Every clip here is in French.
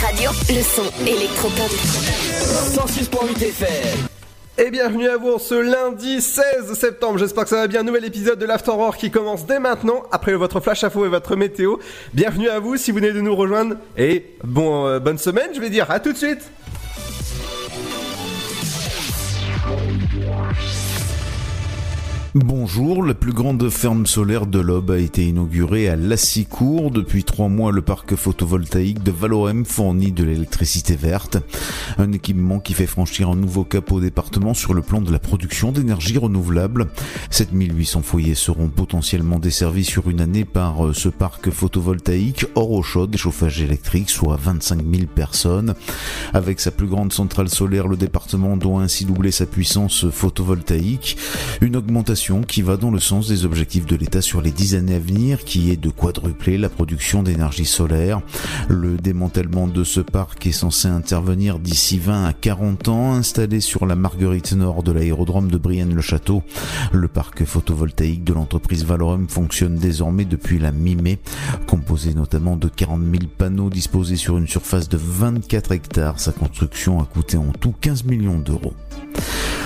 Radio. Le son électropop. 106.8 FM. Et bienvenue à vous ce lundi 16 septembre. J'espère que ça va bien. Nouvel épisode de l'After Horror qui commence dès maintenant après votre flash info et votre météo. Bienvenue à vous si vous venez de nous rejoindre et euh, bonne semaine. Je vais dire à tout de suite. Bonjour, la plus grande ferme solaire de l'Aube a été inaugurée à Lassicourt. Depuis trois mois, le parc photovoltaïque de Valorem fournit de l'électricité verte. Un équipement qui fait franchir un nouveau cap au département sur le plan de la production d'énergie renouvelable. 7800 foyers seront potentiellement desservis sur une année par euh, ce parc photovoltaïque hors eau chauffage électrique, soit 25 000 personnes. Avec sa plus grande centrale solaire, le département doit ainsi doubler sa puissance photovoltaïque. Une augmentation qui va dans le sens des objectifs de l'État sur les dix années à venir, qui est de quadrupler la production d'énergie solaire. Le démantèlement de ce parc est censé intervenir d'ici 20 à 40 ans, installé sur la Marguerite Nord de l'aérodrome de Brienne-le-Château. Le parc photovoltaïque de l'entreprise Valorem fonctionne désormais depuis la mi-mai, composé notamment de 40 000 panneaux disposés sur une surface de 24 hectares. Sa construction a coûté en tout 15 millions d'euros.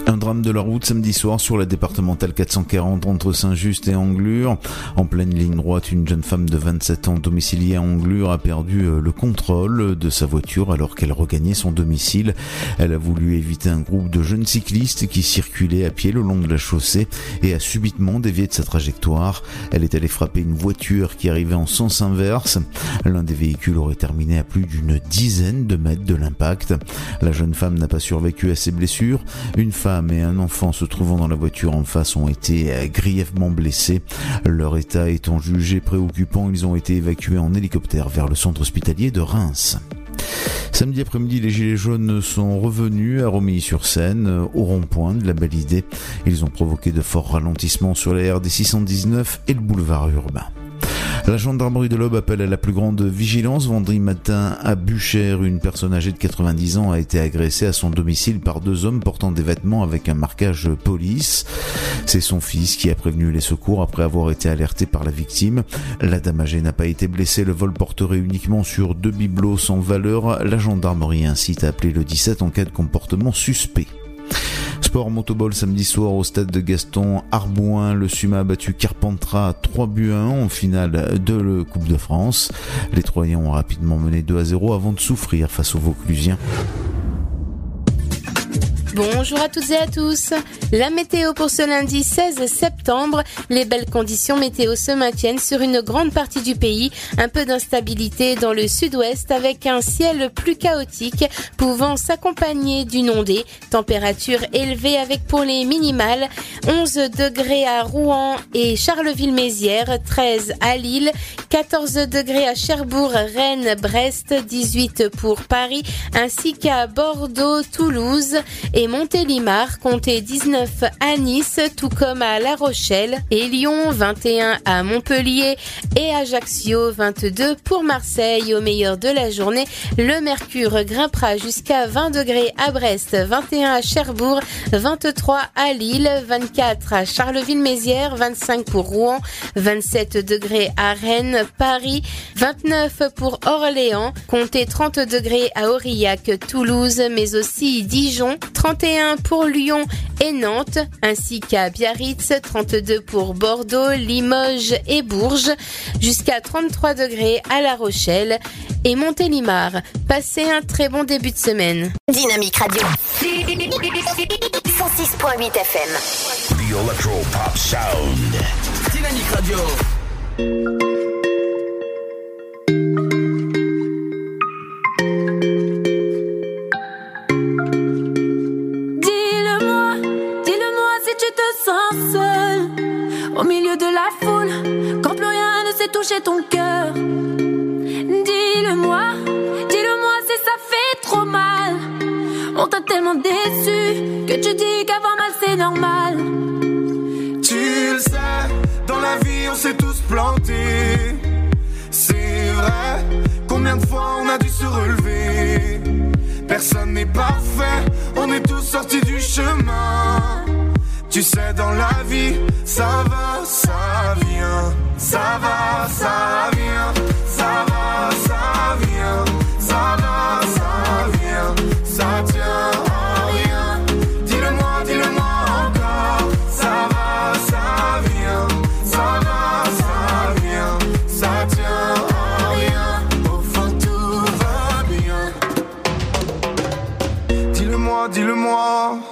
Un drame de la route samedi soir sur la départementale 440 entre Saint-Just et Anglure. En pleine ligne droite, une jeune femme de 27 ans domiciliée à Anglure a perdu euh, le contrôle de sa voiture alors qu'elle regagnait son domicile. Elle a voulu éviter un groupe de jeunes cyclistes qui circulaient à pied le long de la chaussée et a subitement dévié de sa trajectoire. Elle est allée frapper une voiture qui arrivait en sens inverse. L'un des véhicules aurait terminé à plus d'une dizaine de mètres de l'impact. La jeune femme n'a pas survécu à ses blessures. Une femme et un enfant se trouvant dans la voiture en face ont été euh, grièvement blessés. Leur état étant jugé préoccupant, ils ont été évacués en hélicoptère vers le centre hospitalier de Reims. Samedi après-midi, les Gilets jaunes sont revenus à Romilly-sur-Seine, euh, au rond-point de la belle idée. Ils ont provoqué de forts ralentissements sur les RD 619 et le boulevard urbain. La gendarmerie de l'Aube appelle à la plus grande vigilance. Vendredi matin, à Buchère, une personne âgée de 90 ans a été agressée à son domicile par deux hommes portant des vêtements avec un marquage police. C'est son fils qui a prévenu les secours après avoir été alerté par la victime. La dame âgée n'a pas été blessée. Le vol porterait uniquement sur deux bibelots sans valeur. La gendarmerie incite à appeler le 17 en cas de comportement suspect. Sport motoball samedi soir au stade de Gaston Arbouin. Le Suma a battu Carpentras 3 buts à 1 en finale de la Coupe de France. Les Troyens ont rapidement mené 2 à 0 avant de souffrir face aux Vauclusiens. Bonjour à toutes et à tous. La météo pour ce lundi 16 septembre. Les belles conditions météo se maintiennent sur une grande partie du pays. Un peu d'instabilité dans le sud-ouest avec un ciel plus chaotique pouvant s'accompagner d'une ondée. Température élevée avec pour les minimales 11 degrés à Rouen et Charleville-Mézières, 13 à Lille, 14 degrés à Cherbourg, Rennes, Brest, 18 pour Paris ainsi qu'à Bordeaux, Toulouse Montélimar, comptez 19 à Nice, tout comme à La Rochelle et Lyon, 21 à Montpellier et Ajaccio, 22 pour Marseille. Au meilleur de la journée, le mercure grimpera jusqu'à 20 degrés à Brest, 21 à Cherbourg, 23 à Lille, 24 à Charleville-Mézières, 25 pour Rouen, 27 degrés à Rennes, Paris, 29 pour Orléans, comptez 30 degrés à Aurillac, Toulouse, mais aussi Dijon, 31 pour Lyon et Nantes, ainsi qu'à Biarritz, 32 pour Bordeaux, Limoges et Bourges, jusqu'à 33 degrés à La Rochelle et Montélimar. Passez un très bon début de semaine. Dynamique Radio. 106.8 FM. The Electro Pop Sound. Dynamique Radio. Au milieu de la foule Quand plus rien ne sait toucher ton cœur Dis-le-moi, dis-le-moi si ça fait trop mal t'as tellement déçu que tu dis qu'avoir mal c'est normal. Tu le sais, dans la vie on s'est tous plantés. C'est vrai, combien de fois on a dû se relever? Personne n'est parfait, on est tous sortis du chemin. Tu sais, dans la vie, ça va, ça vient. Ça va, ça vient. Ça va, ça vient. Ça va, ça vient. Ça tient à rien. Dis-le-moi, dis-le-moi encore. Ça va, ça vient. Ça va, ça vient. Ça tient à rien. Au fond, tout va bien. Dis-le-moi, dis-le-moi.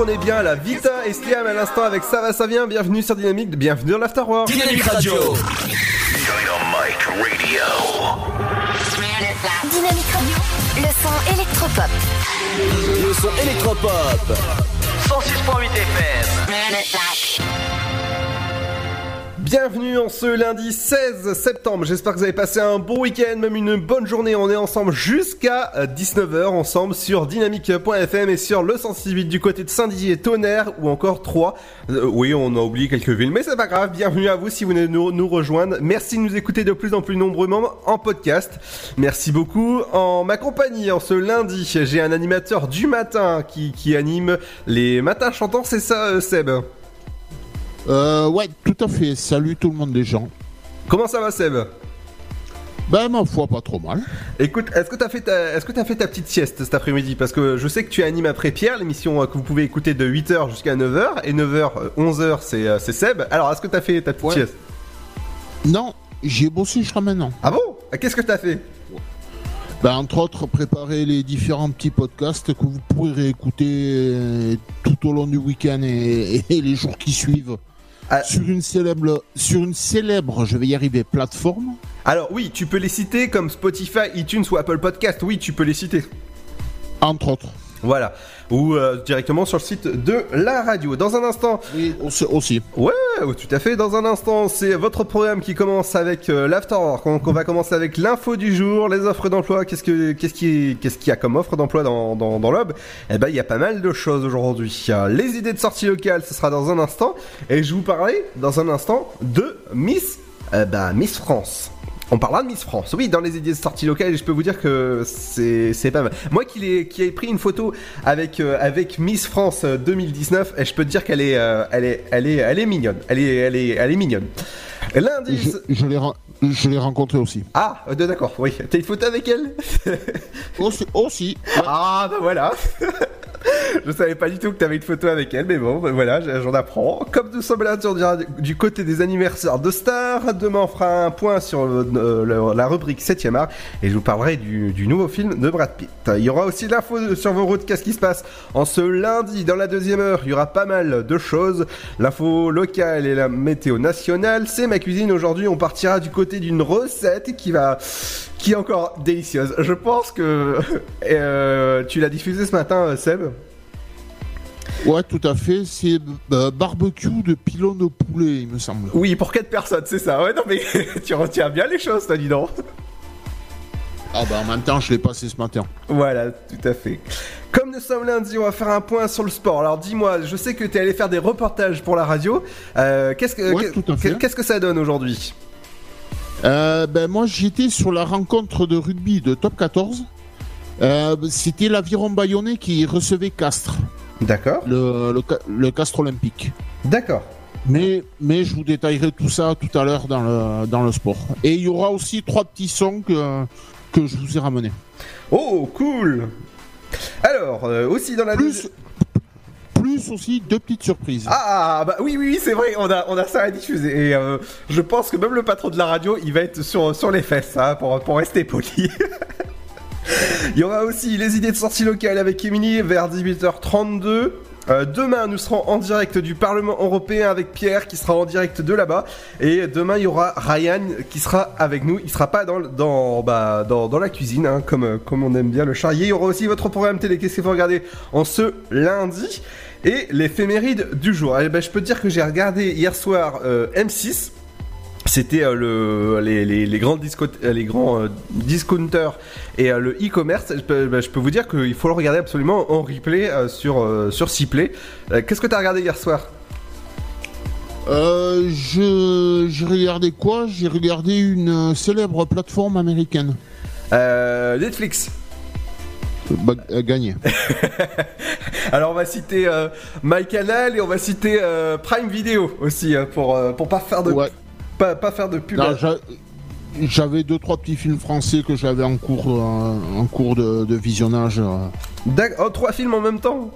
qu'on est bien là. Vita et Sliam à l'instant avec Ça va, ça vient. Bienvenue sur Dynamique, bienvenue dans l'Afterwork. Dynamique Radio. Dynamite Radio. Dynamique Radio, le son électropop. Le son électropop. 106.8 FM. Bienvenue en ce lundi 16 septembre. J'espère que vous avez passé un bon week-end, même une bonne journée. On est ensemble jusqu'à 19h ensemble sur dynamique.fm et sur le 168 du côté de Saint-Dizier, Tonnerre ou encore 3. Euh, oui, on a oublié quelques villes, mais c'est pas grave. Bienvenue à vous si vous venez nous, rejoindre. Merci de nous écouter de plus en plus nombreusement en podcast. Merci beaucoup. En ma compagnie, en ce lundi, j'ai un animateur du matin qui, qui anime les matins chantants. C'est ça, euh, Seb? Euh, ouais, tout à fait. Salut tout le monde les gens. Comment ça va, Seb? Ben, ma foi, pas trop mal. Écoute, est-ce que t'as fait ta, est-ce que t'as fait ta petite sieste cet après-midi? Parce que je sais que tu animes après Pierre, l'émission euh, que vous pouvez écouter de 8h jusqu'à 9h, et 9h, 11h, c'est, euh, c'est Seb. Alors, est-ce que t'as fait ta petite Ouais. sieste? Non, j'ai bossé jusqu'à maintenant. Ah bon? Qu'est-ce que t'as fait? Ben, entre autres, préparer les différents petits podcasts que vous pourrez réécouter euh, tout au long du week-end et, et les jours qui suivent. Ah. Sur une célèbre, sur une célèbre, je vais y arriver, plateforme. Alors oui, tu peux les citer comme Spotify, iTunes ou Apple Podcast. Oui, tu peux les citer. Entre autres. Voilà. Ou euh, directement sur le site de la radio. Dans un instant, Oui, aussi. aussi. Ouais, ouais, tout à fait. Dans un instant, c'est votre programme qui commence avec euh, l'Afterwork. Donc, on va commencer avec l'info du jour, les offres d'emploi. Qu'est-ce que, qu'est-ce qui, qu'est-ce qu'il y a comme offre d'emploi dans, dans, dans l'OB Eh ben, il y a pas mal de choses aujourd'hui. Les idées de sortie locale, ce sera dans un instant. Et je vous parlais dans un instant de Miss, euh, bah, Miss France. On parlera de Miss France. Oui, dans les idées de sortie locale, je peux vous dire que c'est pas mal. Moi qui, l'ai- qui ai pris une photo avec, euh, avec Miss France euh, 2019, et je peux te dire qu'elle est, euh, elle est, elle est, elle est mignonne. Elle est, elle est, elle est mignonne. Lundi. Je, je l'ai rencontré aussi. Ah, euh, d'accord, oui. T'as une photo avec elle Aussi. aussi. Ah, bah voilà. Je savais pas du tout que t'avais une photo avec elle, mais bon, bah voilà, j'en apprends. Comme nous sommes là du côté des anniversaires de stars, demain on fera un point sur le- euh, le- la rubrique 7ème art et je vous parlerai du, du nouveau film de Brad Pitt. Il y aura aussi l'info sur vos routes, qu'est-ce qui se passe en ce lundi? Dans la deuxième heure. Il y aura pas mal de choses. L'info locale et la météo nationale, c'est ma cuisine. Aujourd'hui, on partira du côté d'une recette qui va qui est encore délicieuse. Je pense que euh, tu l'as diffusée ce matin, euh, Seb? Ouais, tout à fait. C'est euh, barbecue de pylône au poulet, il me semble. Oui, pour quatre personnes, c'est ça. Ouais, non mais tu retiens bien les choses, toi, dis donc. Ah bah en même temps, je l'ai passé ce matin. Voilà, tout à fait. Comme nous sommes lundi, on va faire un point sur le sport. Alors dis-moi, je sais que tu es allé faire des reportages pour la radio. Euh, qu'est-ce que Ouais, qu'est-ce que ça donne aujourd'hui? Euh, ben moi, j'étais sur la rencontre de rugby de Top 14. Euh, C'était l'aviron bayonnais qui recevait Castres, D'accord. le, le, ca- le Castres olympique. D'accord. Mais, mais je vous détaillerai tout ça tout à l'heure dans le, dans le sport. Et il y aura aussi trois petits sons que, que je vous ai ramenés. Oh, cool. Alors, euh, aussi dans la Plus, plus aussi deux petites surprises. Ah bah oui oui, c'est vrai, on a on a ça à diffuser et euh, je pense que même le patron de la radio, il va être sur sur les fesses hein, pour pour rester poli. Il y aura aussi les idées de sortie locale avec Emily vers 18h32. Euh, demain, nous serons en direct du Parlement européen avec Pierre qui sera en direct de là-bas. Et demain, il y aura Ryan qui sera avec nous. Il sera pas dans, dans, bah, dans, dans la cuisine, hein, comme, comme on aime bien le charrier. Il y aura aussi votre programme télé. Qu'est-ce qu'il faut regarder en ce lundi? Et l'éphéméride du jour. Eh ben, je peux te dire que j'ai regardé hier soir euh, M6. C'était euh, le, les, les, les grands, disco, les grands euh, discounters et le e-commerce. Je peux, bah, je peux vous dire qu'il faut le regarder absolument en replay sur, sur Cplay. Euh, Qu'est-ce que tu as regardé hier soir? Je, j'ai regardé quoi? J'ai regardé une célèbre plateforme américaine. Netflix. Euh, gagné. Alors on va citer euh, MyCanal et on va citer euh, Prime Video aussi hein, pour, euh, pour pas faire de Ouais. pas, pas faire de pub. J'avais deux trois petits films français que j'avais en cours en cours de, de visionnage. Oh, trois films en même temps?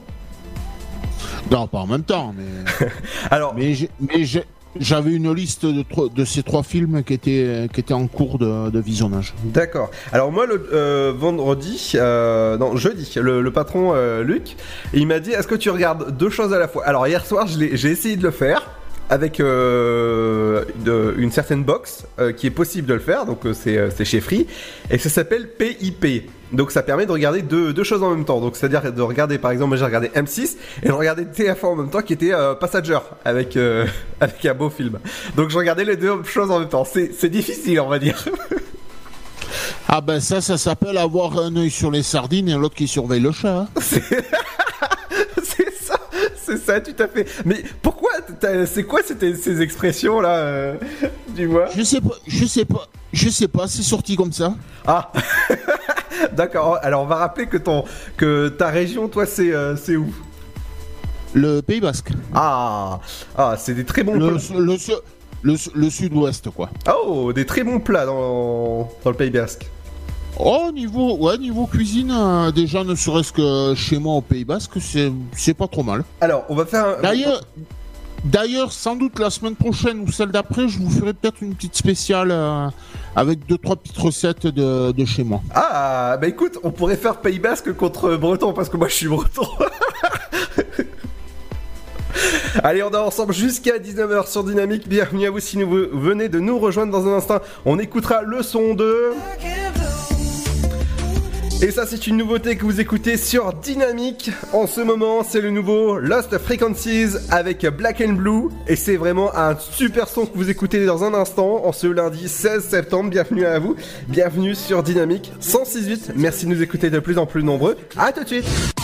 Non, pas en même temps, mais Alors, mais j'ai- j'avais une liste de, ces trois films qui étaient en cours de, visionnage. D'accord. Alors moi le euh, vendredi, euh, non jeudi, le, patron euh, Luc, il m'a dit est-ce que tu regardes deux choses à la fois? Alors hier soir j'ai essayé de le faire avec une certaine box qui est possible de le faire, donc c'est chez Free et ça s'appelle PIP. Donc ça permet de regarder deux, deux choses en même temps. Donc c'est-à-dire de regarder par exemple moi j'ai regardé M6 et je regardais TF1 en même temps qui était euh, Passenger avec euh, avec un beau film. Donc je regardais les deux choses en même temps. C'est c'est difficile on va dire. Ah ben ça, ça s'appelle avoir un œil sur les sardines et l'autre qui surveille le chat. hein. c'est ça, tout à fait. Mais pourquoi C'est quoi ces, expressions là euh, Dis-moi. Je sais pas, je sais pas, je sais pas. C'est sorti comme ça. Ah, d'accord. Alors on va rappeler que ton, que ta région, toi, c'est, euh, c'est où? Le Pays Basque. Ah, ah, c'est des très bons. Le, plats. le, su- le, su- le sud-ouest, quoi. Oh, des très bons plats dans, dans le Pays Basque. Oh, niveau, ouais, niveau cuisine, euh, déjà, ne serait-ce que chez moi au Pays Basque, c'est, c'est pas trop mal. Alors, on va faire. Un... D'ailleurs, d'ailleurs, sans doute la semaine prochaine ou celle d'après, je vous ferai peut-être une petite spéciale euh, avec deux trois petites recettes de, de chez moi. Ah, bah écoute, on pourrait faire Pays Basque contre Breton parce que moi je suis Breton. Allez, on est ensemble jusqu'à 19h sur Dynamique. Bienvenue à vous si vous venez de nous rejoindre dans un instant. On écoutera le son de. Et ça, c'est une nouveauté que vous écoutez sur Dynamique. En ce moment, c'est le nouveau Lost Frequencies avec Black and Blue. Et c'est vraiment un super son que vous écoutez dans un instant, en ce lundi 16 septembre. Bienvenue à vous. Bienvenue sur Dynamique 106.8. Merci de nous écouter de plus en plus nombreux. À tout de suite.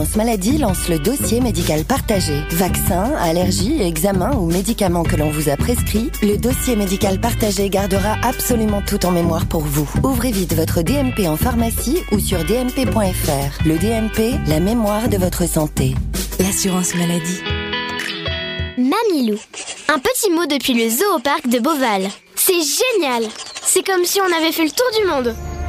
maladie lance le dossier médical partagé. Vaccins, allergies, examens ou médicaments que l'on vous a prescrits, le dossier médical partagé gardera absolument tout en mémoire pour vous. Ouvrez vite votre DMP en pharmacie ou sur dmp.fr. Le DMP, la mémoire de votre santé. L'assurance maladie. Mamilou. Un petit mot depuis le zoo au parc de Beauval. C'est génial C'est comme si on avait fait le tour du monde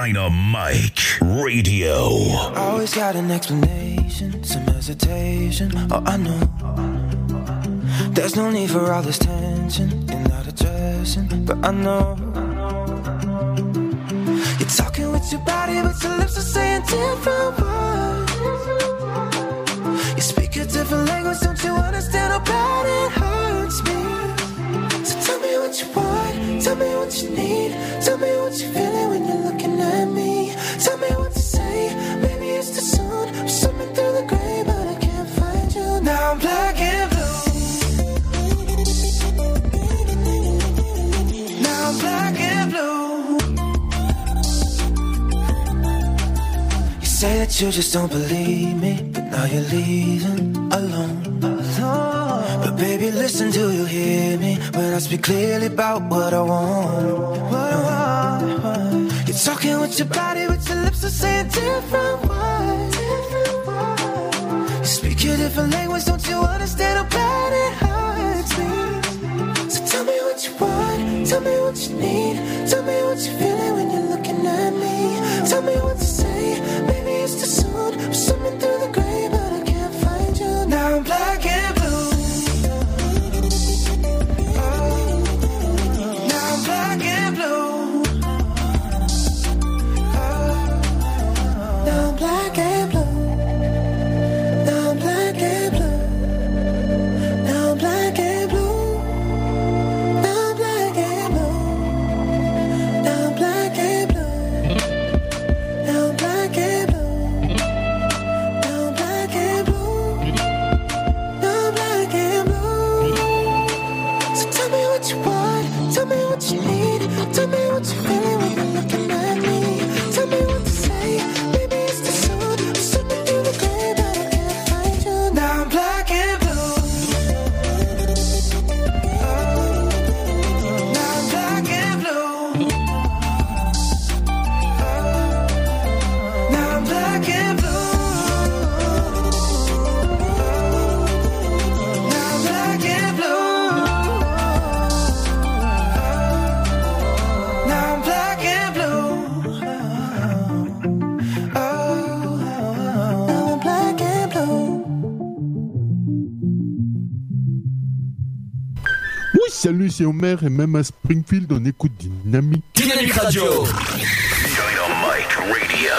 Dynamite Radio. Always got an explanation, some hesitation. Oh, I know. There's no need for all this tension and not addressing, but I know. You're talking with your body, but your lips are saying different words. You speak a different language, don't you understand how bad it hurts me? So tell me what you want, tell me what you need, tell me what you're feeling you just don't believe me, but now you're leaving alone. alone. But baby, listen, do you hear me when I speak clearly about what I want? You're talking with your body, but your lips are saying different words. You speak a different language, don't you understand how bad it hurts me? So tell me what you want, tell me what you need, tell me what you're feeling when you're looking at me. Tell me what to say, through the gray, but I can't find you. Now I'm black and blue. Salut, c'est Homer et même à Springfield, on écoute Dynamique. Dynamique Radio. Dynamite Radio.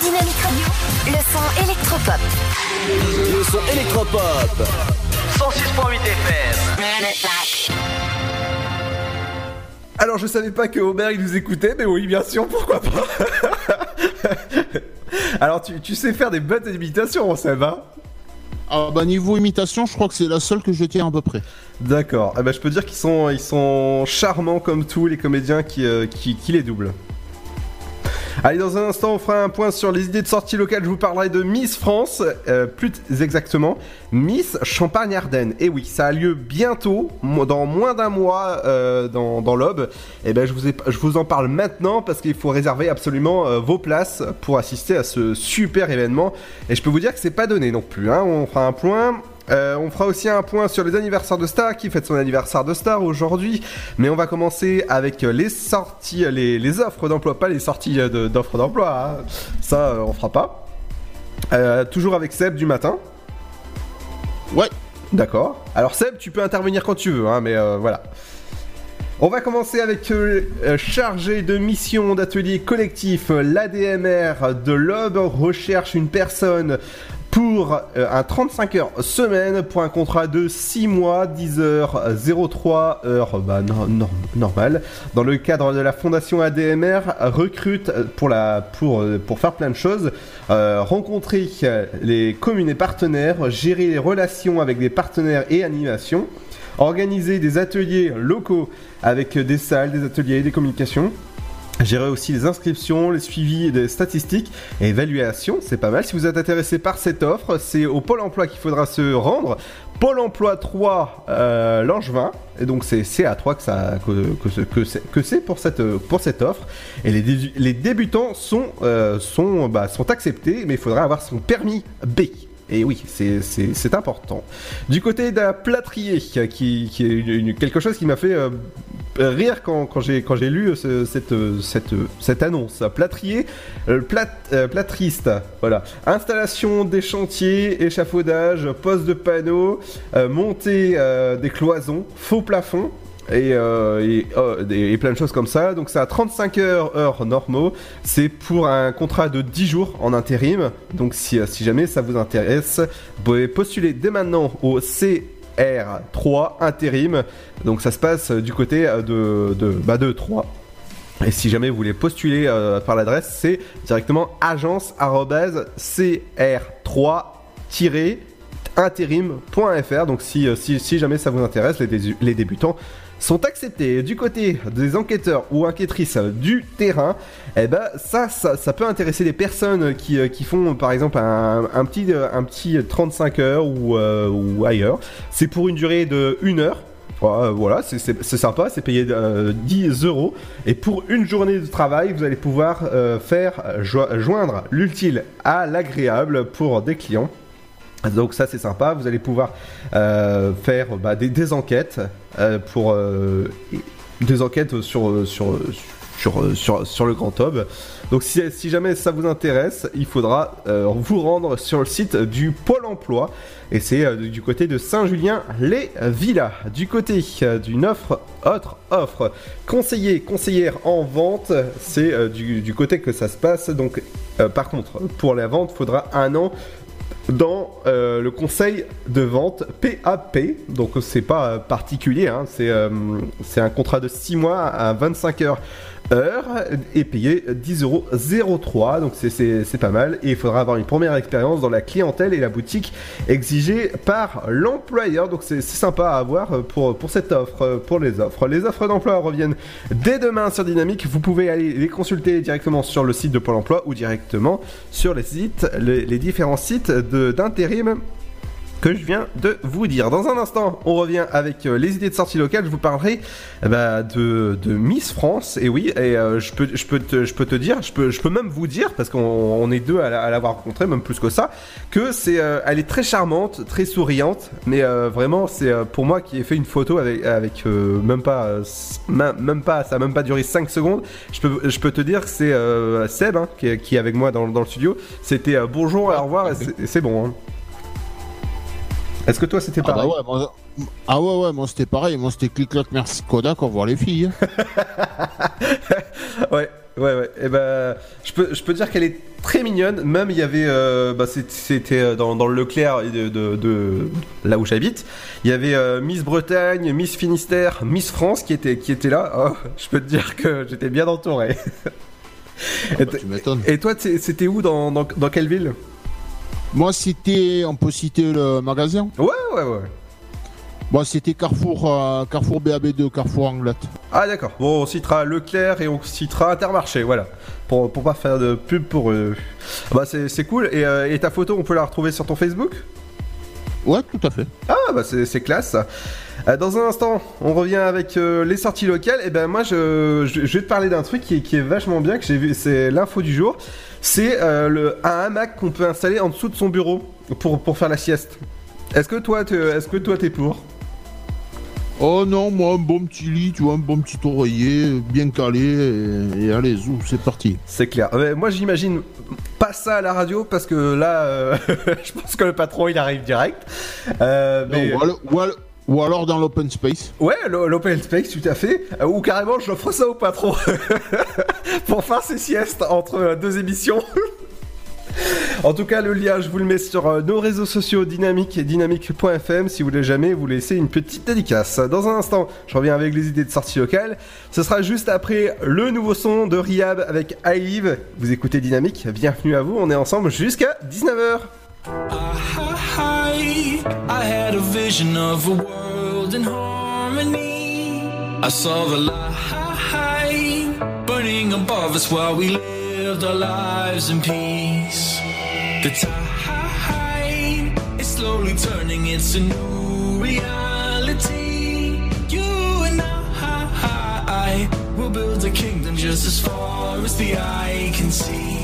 Dynamique Radio, le son électropop. Le son électropop. 106.8 FM. Alors je savais pas que Homer il nous écoutait, mais oui bien sûr, pourquoi pas. Alors tu, tu sais faire des bonnes imitations, Seb, hein? Ah bah niveau imitation, je crois que c'est la seule que je tiens à peu près. D'accord. Eh ben, je peux dire qu'ils sont, ils sont charmants comme tous les comédiens qui, euh, qui, qui les doublent. Allez, dans un instant, on fera un point sur les idées de sortie locales. Je vous parlerai de Miss France, euh, plus exactement Miss Champagne-Ardenne. Et oui, ça a lieu bientôt, dans moins d'un mois, euh, dans, l'Aube. Et ben, je vous, je vous en parle maintenant parce qu'il faut réserver absolument euh, vos places pour assister à ce super événement. Et je peux vous dire que c'est pas donné non plus. hein. On fera un point. Euh, on fera aussi un point sur les anniversaires de Star, qui fête son anniversaire de Star aujourd'hui. Mais on va commencer avec les sorties, les, les offres d'emploi, pas les sorties euh, de- d'offres d'emploi. hein. Ça, euh, on fera pas. Euh, toujours avec Seb du matin. Ouais. D'accord. Alors Seb, tu peux intervenir quand tu veux, hein, mais euh, voilà. On va commencer avec euh, euh, chargé de mission d'atelier collectif. L'ADMR de l'Aube recherche une personne pour euh, un 35 heures semaine pour un contrat de 6 mois, 10 heures, 03 heures bah, no- no- normal. Dans le cadre de la fondation ADMR, recrute pour, la, pour, euh, pour faire plein de choses, euh, rencontrer les communes et partenaires, gérer les relations avec des partenaires et animations, organiser des ateliers locaux avec des salles, des ateliers, des communications. Gérer aussi les inscriptions, les suivis des statistiques et évaluations, c'est pas mal. Si vous êtes intéressé par cette offre, c'est au Pôle emploi qu'il faudra se rendre. Pôle emploi 3 euh, Langevin, et donc c'est à 3 que, que, que, ce- que c'est- pour cette, pour cette offre. Et les, les débutants sont, euh, sont, bah, sont acceptés, mais il faudra avoir son permis B. Et oui, c'est- important. Du côté d'un plâtrier, qui, qui est une- quelque chose qui m'a fait euh, rire quand, quand j'ai lu ce- cette, cette, cette annonce. Euh, plat- euh, plâtriste, voilà. Installation des chantiers, échafaudage, poste de panneaux, euh, montée euh, des cloisons, faux plafond. Et, euh, et, euh, plein de choses comme ça. Donc c'est à 35 heures, heures normaux. C'est pour un contrat de 10 jours en intérim. Donc si, euh, si jamais ça vous intéresse, vous pouvez postuler dès maintenant au CR3 intérim. Donc ça se passe euh, du côté euh, de, de, bah, de 3. Et si jamais vous voulez postuler euh, par l'adresse, c'est directement agence-cr3-intérim.fr. Donc si, jamais ça vous intéresse, les débutants sont acceptés. Du côté des enquêteurs ou enquêtrices du terrain, eh ben ça, peut intéresser des personnes qui, euh, qui font par exemple un, petit, euh, un petit 35 heures ou, euh, ou ailleurs. C'est pour une durée de 1 heure. Ouais, Voilà, c'est- sympa, c'est payé euh, 10 euros. Et pour une journée de travail, vous allez pouvoir euh, faire jo- joindre l'utile à l'agréable pour des clients. Donc ça c'est sympa, vous allez pouvoir euh, faire bah, des, enquêtes euh, pour euh, des enquêtes sur sur sur, sur, sur le Grand Aube. Donc si, si jamais ça vous intéresse, il faudra vous rendre sur le site du Pôle Emploi et c'est du côté de Saint-Julien-les-Villas. Du côté d'une offre, autre offre, conseiller, conseillère en vente, c'est du, du côté que ça se passe. Donc par contre, pour la vente, il faudra un an dans euh, le conseil de vente PAP. Donc c'est pas euh, particulier, hein, c'est euh, c'est un contrat de 6 mois à 25 heures et payé 10,03€. Donc c'est- pas mal. Et il faudra avoir une première expérience dans la clientèle et la boutique exigée par l'employeur. Donc c'est sympa à avoir pour, pour cette offre, pour les offres. Les offres d'emploi reviennent dès demain sur Dynamique. Vous pouvez aller les consulter directement sur le site de Pôle emploi ou directement sur les sites, les, les différents sites d'intérim que je viens de vous dire. Dans un instant, on revient avec euh, les idées de sortie locale. Je vous parlerai euh, bah, de, de Miss France. Et oui, et euh, je, peux, je, peux te, je peux te dire, je peux, je peux même vous dire, parce qu'on on est deux à, la- à l'avoir rencontrée, même plus que ça, que c'est, euh, elle est très charmante, très souriante. Mais vraiment, c'est pour moi qui ai fait une photo avec, avec même pas, même pas, ça a même pas duré 5 secondes. Je peux, je peux te dire que c'est Seb hein, qui, qui est avec moi dans, dans le studio. C'était bonjour et au revoir c'est bon. hein. Est-ce que toi c'était Ah bah pareil ouais, moi, ah ouais, ouais, moi c'était pareil. Moi c'était clic-clac, merci Kodak, au revoir les filles. Ouais, ouais, ouais. Et ben, je peux, je peux dire qu'elle est très mignonne. Même il y avait, euh, bah, c'était euh, dans, dans le Leclerc de, de- de là où j'habite. Il y avait euh, Miss Bretagne, Miss Finistère, Miss France qui était, qui était là. Oh, je peux te dire que j'étais bien entouré. et, t- et toi, c'était où dans, dans, dans quelle ville? Moi c'était, on peut citer le magasin? Ouais, ouais, ouais. Moi c'était Carrefour, euh, Carrefour BAB2, Carrefour Anglette. Ah d'accord. Bon, on citera Leclerc et on citera Intermarché, voilà. Pour, pour pas faire de pub pour eux. Bah c'est cool. Et, euh, et ta photo, on peut la retrouver sur ton Facebook? Ouais, tout à fait. Ah bah c'est classe. Euh, dans un instant, on revient avec les sorties locales. Et ben moi, je, je, je vais te parler d'un truc qui est, qui est vachement bien, que j'ai vu, c'est l'info du jour. C'est euh, le un hamac qu'on peut installer en dessous de son bureau pour, pour faire la sieste. Est-ce que toi, tu- est-ce que toi t'es pour? Oh non, moi un bon petit lit, tu vois, un bon petit oreiller, bien calé, et, et allez, zou, c'est parti. C'est clair. Euh, moi, j'imagine pas ça à la radio parce que là, euh, je pense que le patron il arrive direct. Euh, Non, mais- ou, alors, ou alors- ou alors dans l'open space. Ouais, l'open space, tout à fait. Euh, ou carrément, j'offre ça au patron pour faire ses siestes entre euh, deux émissions. en tout cas, le lien, je vous le mets sur euh, nos réseaux sociaux dynamique et dynamique.fm si vous voulez jamais vous laisser une petite dédicace. Dans un instant, je reviens avec les idées de sortie locale. Ce sera juste après le nouveau son de Riab avec I Live. Vous écoutez Dynamique, bienvenue à vous. On est ensemble jusqu'à 19h. I had a vision of a world in harmony. I saw the light burning above us while we lived our lives in peace. The tide is slowly turning, it's a new reality. You and I will build a kingdom just as far as the eye can see.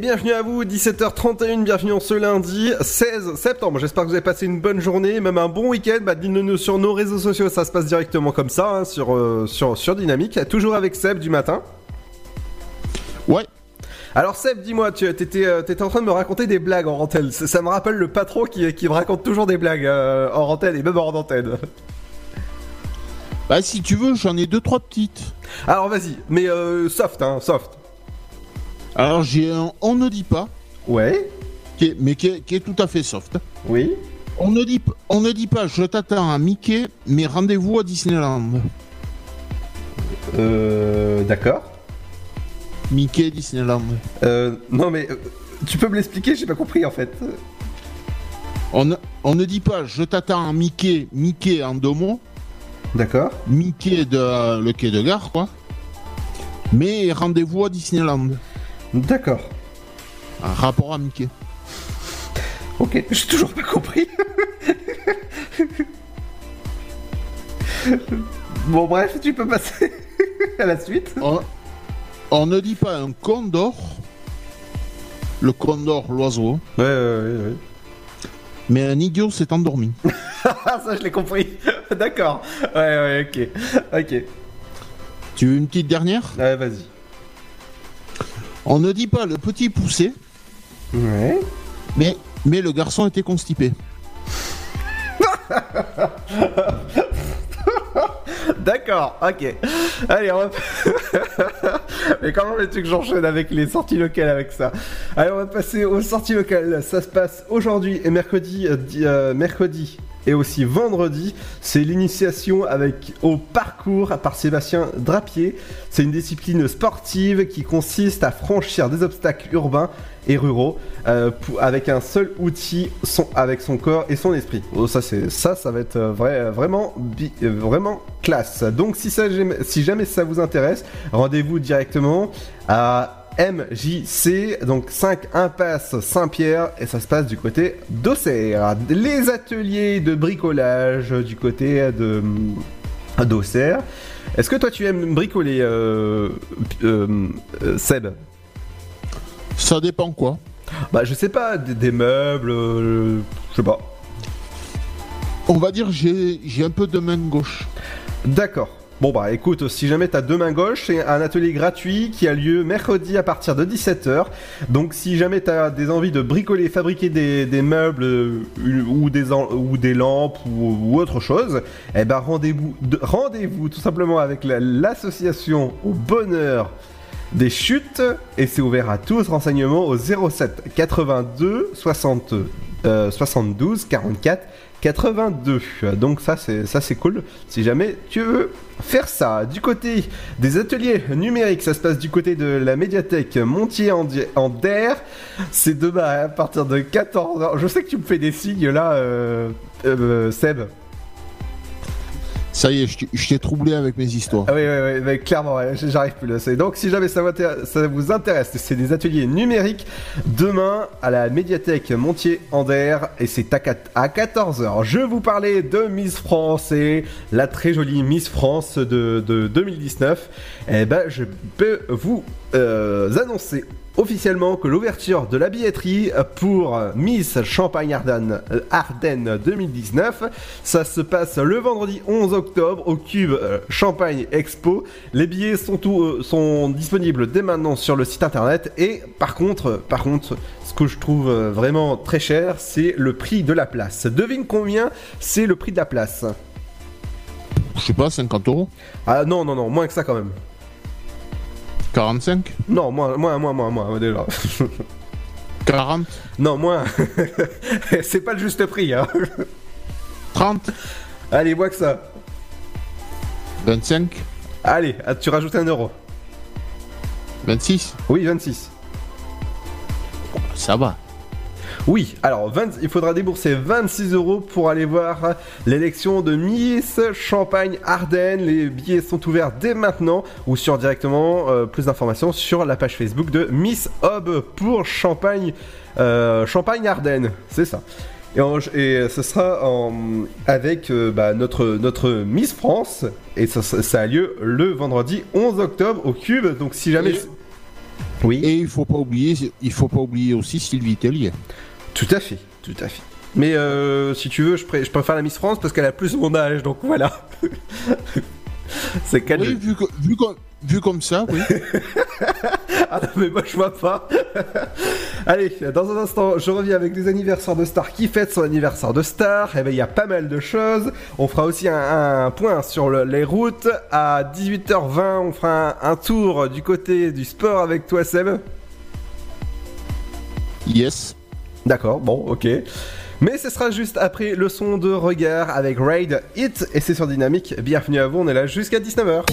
Bienvenue à vous, 17h31, bienvenue en ce lundi 16 septembre. J'espère que vous avez passé une bonne journée, même un bon week-end. Bah, dites-nous sur nos réseaux sociaux, ça se passe directement comme ça, hein, sur, euh, sur, sur Dynamique. Toujours avec Seb du matin. Ouais. Alors Seb, dis-moi, tu étais, euh, en train de me raconter des blagues en antenne. Ça, ça me rappelle le patron qui, qui me raconte toujours des blagues euh, en antenne et même hors antenne. Bah si tu veux, j'en ai deux trois petites. Alors vas-y, mais euh, soft, hein, soft. Alors j'ai un on ne dit pas. Ouais. Qui est- mais qui est, qui est tout à fait soft. Oui. On ne dit, on ne dit pas je t'attends à Mickey, mais rendez-vous à Disneyland. Euh, d'accord. Mickey Disneyland. Euh, non mais euh, tu peux me l'expliquer, j'ai pas compris en fait. On ne, on ne dit pas je t'attends à Mickey, Mickey en deux mots. D'accord. Mickey de euh, le quai de gare, quoi. Mais rendez-vous à Disneyland. D'accord. Un rapport à Mickey. Ok, j'ai toujours pas compris. bon bref, tu peux passer à la suite. On, on ne dit pas un condor. Le condor, l'oiseau. Ouais, ouais, ouais, ouais. Mais un idiot s'est endormi. Ah, ça je l'ai compris. D'accord. Ouais, ouais, ok. Ok. Tu veux une petite dernière? Ouais, vas-y. On ne dit pas le petit poussé. Ouais. Mais, mais le garçon était constipé. D'accord, ok. Allez, on va. Mais comment veux-tu que j'enchaîne avec les sorties locales avec ça? Allez, on va passer aux sorties locales. Ça se passe aujourd'hui et mercredi, euh, euh, mercredi et aussi vendredi. C'est l'initiation avec au parcours par Sébastien Drapier. C'est une discipline sportive qui consiste à franchir des obstacles urbains et ruraux euh, avec un seul outil, avec son corps et son esprit. Oh, ça, c'est ça, ça va être euh, vrai, vraiment, euh, vraiment classe. Donc, si, ça, si jamais ça vous intéresse, rendez-vous directement à MJC, donc 5 impasse Saint-Pierre, et ça se passe du côté d'Auxerre. Les ateliers de bricolage du côté de d'Auxerre. Est-ce que toi tu aimes bricoler, Seb? Ça dépend quoi Bah je sais pas, des, des meubles, euh, je sais pas. On va dire j'ai j'ai un peu de main gauche. D'accord. Bon bah écoute, si jamais t'as deux mains gauches, c'est un atelier gratuit qui a lieu mercredi à partir de 17h. Donc si jamais t'as des envies de bricoler, fabriquer des, des meubles euh, ou, des ou des lampes ou, ou autre chose, eh ben rendez-vous de- rendez-vous tout simplement avec la- l'association au bonheur des chutes et c'est ouvert à tous. Renseignements au 07 82 60 euh, 72 44 82. Donc ça c'est ça c'est cool. Si jamais tu veux faire ça, du côté des ateliers numériques, ça se passe du côté de la médiathèque Montier en, en Der. C'est demain à partir de 14h. Je sais que tu me fais des signes là, euh, euh, Seb. Ça y est, je t'ai- troublé avec mes histoires. Ah oui, oui, oui, mais clairement, j'arrive plus là. Donc, si jamais ça, vous intéresse, c'est des ateliers numériques demain à la médiathèque Montier-Ander et c'est à, quat- à 14h. Je vous parlais de Miss France et la très jolie Miss France de, de 2019. Eh ben, je peux vous euh, annoncer officiellement que l'ouverture de la billetterie pour Miss Champagne Ardennes, euh, Ardennes 2019, ça se passe le vendredi 11 octobre au Cube euh, Champagne Expo. Les billets sont, tout, euh, sont disponibles dès maintenant sur le site internet et par contre, par contre, ce que je trouve euh, vraiment très cher, c'est le prix de la place. Devine combien c'est le prix de la place? Je sais pas, 50 euros Ah non, non, non, moins que ça quand même. 45 Non, moins, moins, moins, moins, moins, déjà. 40 Non, moins. c'est pas le juste prix, hein. 30 Allez, moins que ça. 25 Allez, ah, tu rajoutes un euro. 26 Oui, 26. Ça va. Oui, alors 20 il faudra débourser 26 euros pour aller voir l'élection de Miss Champagne Ardennes. Les billets sont ouverts dès maintenant ou sur directement euh, plus d'informations sur la page Facebook de Miss Hob pour Champagne, euh, Champagne Ardennes. C'est ça. Et, en- et ce sera en- avec euh, bah, notre, notre Miss France et ça, ça- ça a lieu le vendredi 11 octobre au Cube. Donc si jamais... Oui. Et il faut pas oublier, il faut pas oublier aussi Sylvie Tellier. Tout à fait, tout à fait. Mais euh, si tu veux, je, je préfère la Miss France parce qu'elle a plus mon âge, donc voilà. C'est qu'elle. Oui, vu, comme- vu comme ça, oui. Ah non, mais moi je vois pas. Allez, dans un instant, je reviens avec les anniversaires de stars qui fêtent son anniversaire de star. Et ben il y a pas mal de choses. On fera aussi un, un point sur le- les routes. À 18h20, on fera un, un tour du côté du sport avec toi, Seb. Yes. D'accord, bon, ok. Mais ce sera juste après le son de regard avec Raid Hit et c'est sur Dynamique. Bienvenue à vous, on est là jusqu'à 19h.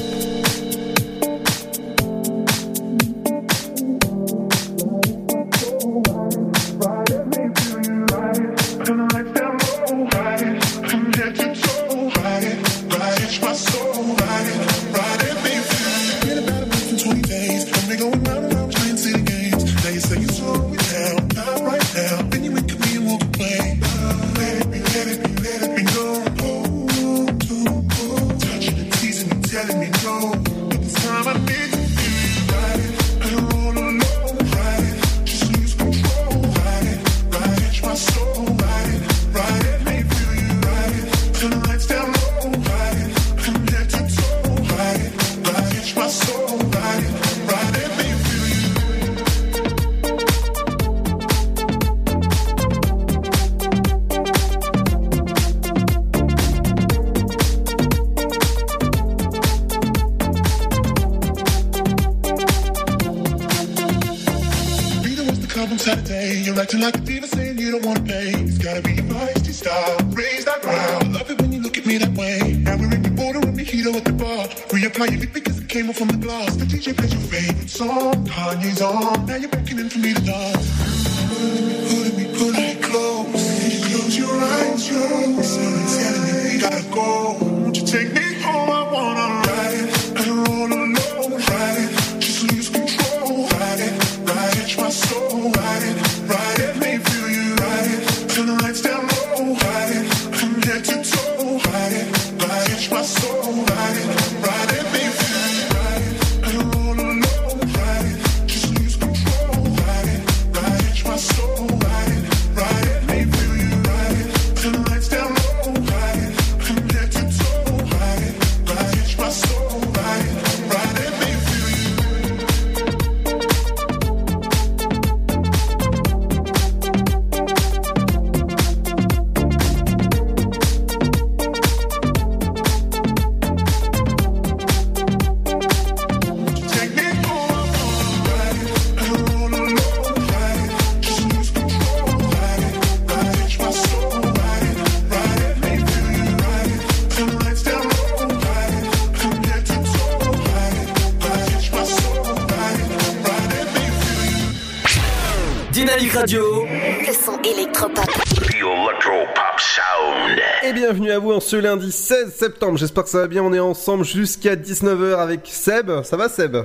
Ce lundi 16 septembre. J'espère que ça va bien. On est ensemble jusqu'à 19h avec Seb. Ça va Seb?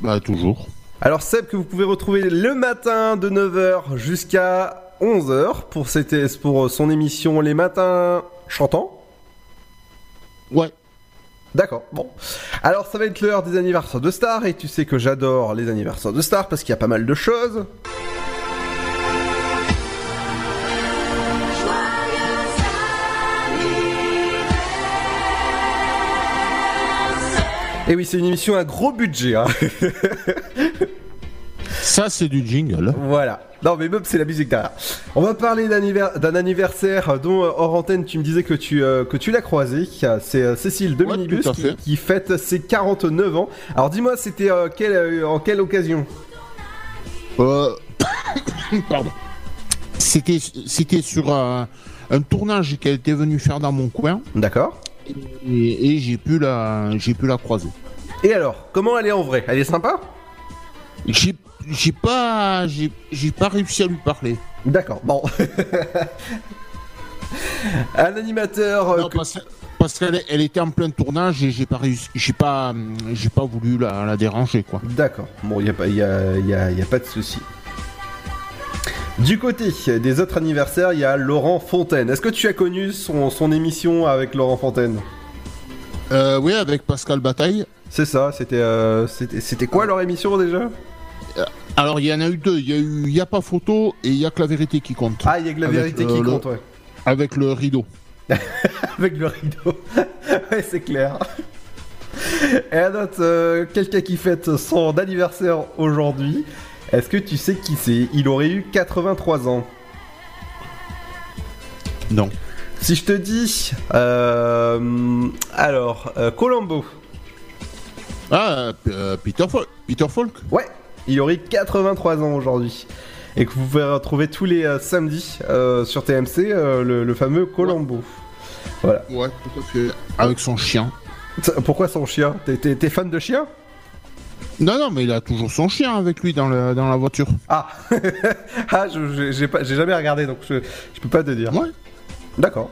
Bah, toujours. Alors Seb que vous pouvez retrouver le matin de 9h jusqu'à 11h pour, cette- pour son émission Les Matins Chantants. Ouais. D'accord, bon. Alors ça va être l'heure des anniversaires de stars et tu sais que j'adore les anniversaires de stars parce qu'il y a pas mal de choses. Et oui, c'est une émission à gros budget. Hein. Ça, c'est du jingle. Voilà. Non, mais même c'est la musique derrière. On va parler d'un anniversaire dont euh, hors antenne tu me disais que tu euh, que tu l'as croisé. C'est euh, Cécile de Ouais, Minibus tout à qui, fête ses 49 ans. Alors dis-moi, c'était en quelle occasion? Euh... Pardon. C'était, c'était sur un tournage qu'elle était venue faire dans mon coin. D'accord. Et, et j'ai pu la, j'ai pu la croiser. Et alors, comment elle est en vrai? Elle est sympa? J'ai, j'ai pas, j'ai, pas réussi à lui parler. D'accord. Bon. Un animateur. euh, Non, que- parce, parce qu'elle elle était en plein tournage et j'ai pas réussi, j'ai pas, j'ai pas voulu la, la déranger quoi. D'accord. Bon, il n'y a, pas- y a, y a- y a pas de souci. Du côté des autres anniversaires, il y a Laurent Fontaine. Est-ce que tu as connu son, son émission avec Laurent Fontaine? Euh, oui, avec Pascal Bataille. C'est ça, c'était euh, c'était c'était quoi leur émission déjà? Alors, il y en a eu deux. Il y a eu Il a pas photo et il y a que la vérité qui compte. Ah, il y a que la Avec, vérité euh, qui le- compte, ouais. Avec le rideau. Avec le rideau. ouais, c'est clair. Et à note, euh, quelqu'un qui fête son anniversaire aujourd'hui. Est-ce que tu sais qui c'est? Il aurait eu 83 ans. Non. Si je te dis. euh, alors, euh, Colombo. Ah, euh, Peter, Fol- Peter Falk Ouais, il aurait 83 ans aujourd'hui. Et que vous pouvez retrouver tous les samedis sur TMC, le, le fameux Colombo. Voilà. Ouais, tout à fait. Avec son chien. Pourquoi son chien? T'es fan de chien? Non, non, mais il a toujours son chien avec lui dans, le- dans la voiture. Ah, ah j'ai jamais regardé donc je, je peux pas te dire. Ouais. D'accord.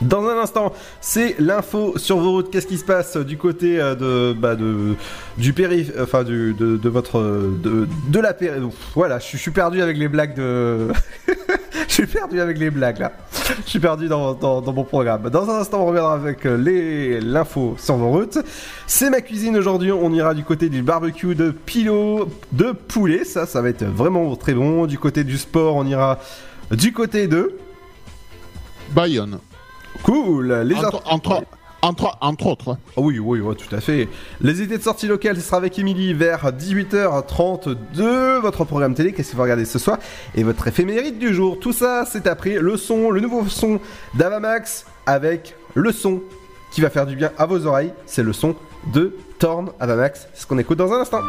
Dans un instant, c'est l'info sur vos routes. Qu'est-ce qui se passe du côté euh, de, bah de du périph, enfin du de, de votre de, de la péri. Voilà, je suis perdu avec les blagues de. je suis perdu avec les blagues là. Je suis perdu dans, dans, dans mon programme. Dans un instant, on reviendra avec euh, les l'info sur vos routes. C'est ma cuisine aujourd'hui. On ira du côté du barbecue de pilot de poulet. Ça, ça va être vraiment très bon. Du côté du sport, on ira du côté de Bayonne. Cool. Les Entre, entre, entre, autres. Ah oui, oui, oui, tout à fait. Les idées de sortie locale, ce sera avec Émilie vers 18h32. Votre programme télé, qu'est-ce que vous regardez ce soir? Et votre éphémérite du jour. Tout ça, c'est après le son, le nouveau son d'Avamax avec le son qui va faire du bien à vos oreilles. C'est le son de Torn Avamax. C'est ce qu'on écoute dans un instant.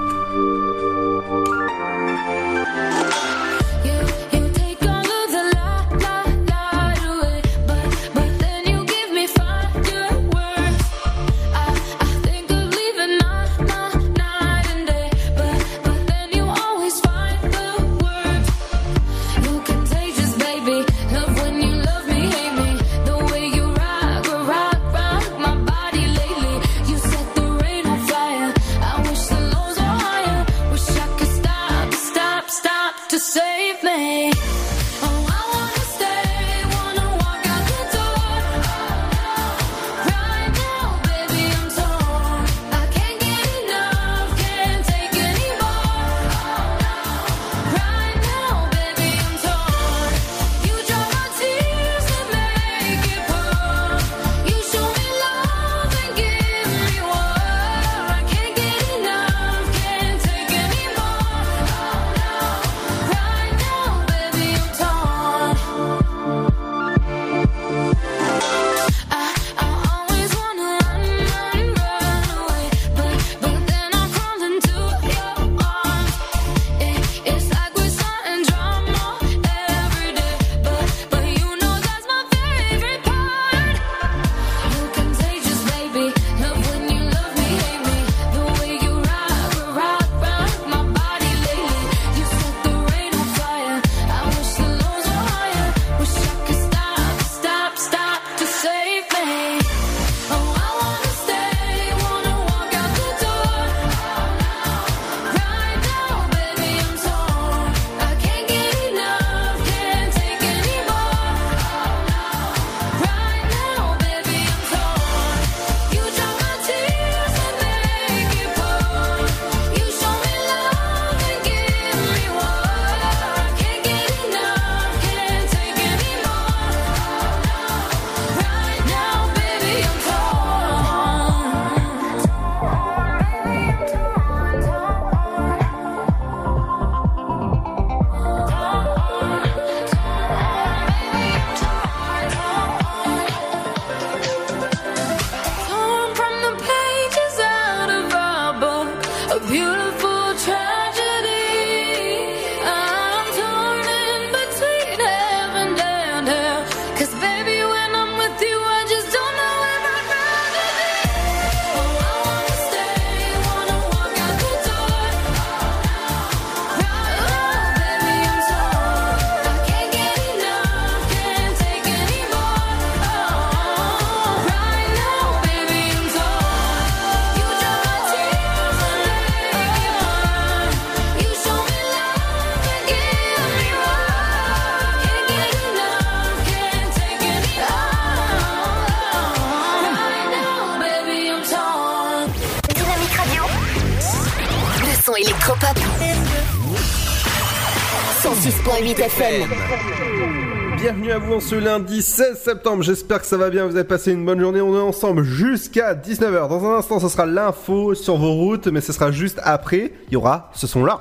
Ce lundi 16 septembre, j'espère que ça va bien, vous avez passé une bonne journée, on est ensemble jusqu'à 19h. Dans un instant ce sera l'info sur vos routes, mais ce sera juste après, il y aura ce son là.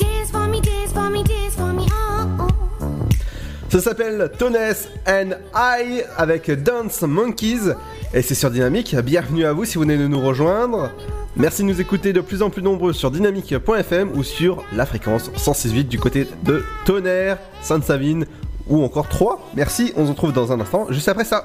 Dance for me, dance for me, dance for me, oh, oh. Ça s'appelle Tones and I avec Dance Monkeys et c'est sur Dynamique. Bienvenue à vous si vous venez de nous rejoindre. Merci de nous écouter de plus en plus nombreux sur dynamique.fm ou sur la fréquence 106.8 du côté de Tonnerre, Sainte-Savine ou encore 3. Merci, on se retrouve dans un instant juste après ça.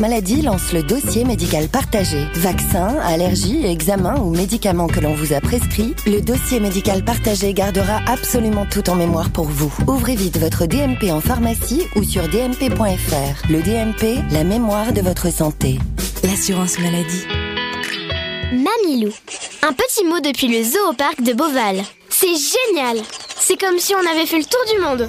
maladie lance le dossier médical partagé. Vaccins, allergies, examens ou médicaments que l'on vous a prescrits, le dossier médical partagé gardera absolument tout en mémoire pour vous. Ouvrez vite votre DMP en pharmacie ou sur dmp.fr. Le DMP, la mémoire de votre santé. L'assurance maladie. Mamilou. Un petit mot depuis le zoo au parc de Beauval. C'est génial C'est comme si on avait fait le tour du monde.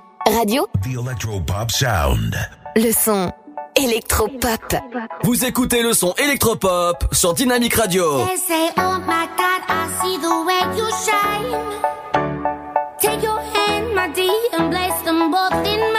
Radio, The Electropop Sound. le son électropop. Vous écoutez le son électropop sur Dynamic Radio. They say, oh my God, I see the way you shine. Take your hand, my dear, and place them both in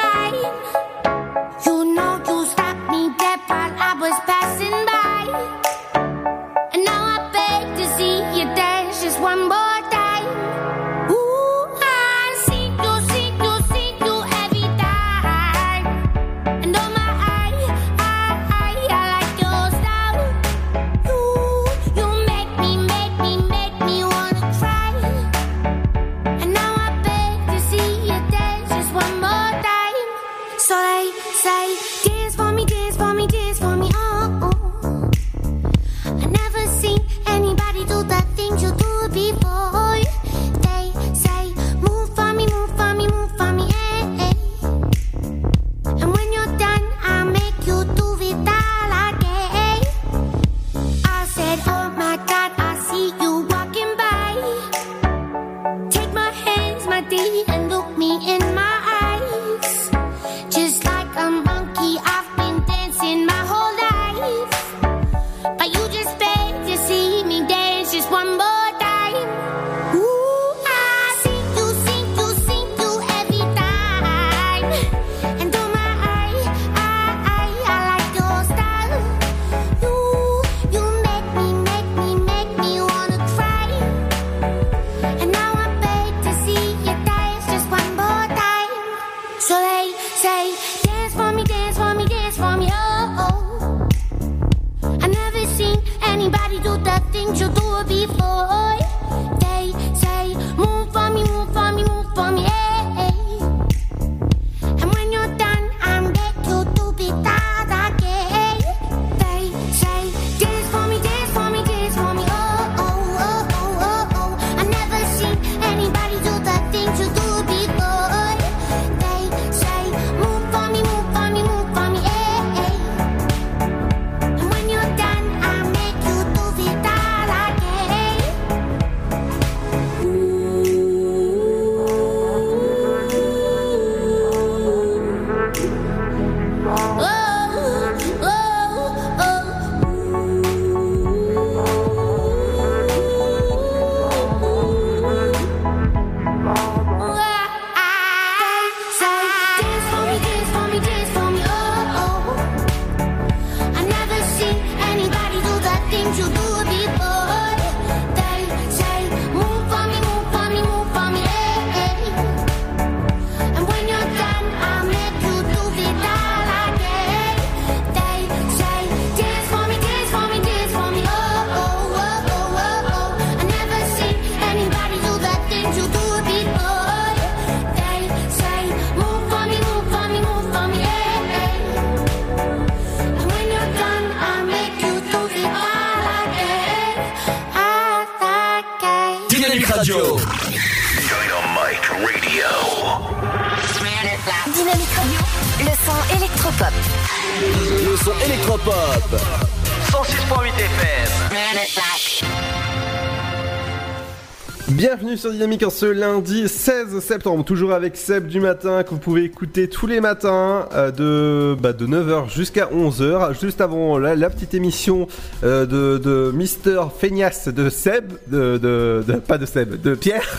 Dynamique en ce lundi 16 septembre, toujours avec Seb du matin que vous pouvez écouter tous les matins euh, de, bah, de 9h jusqu'à 11h, juste avant la, la petite émission euh, de, de Mister Feignasse de Seb, de, de, de- pas de Seb, de Pierre.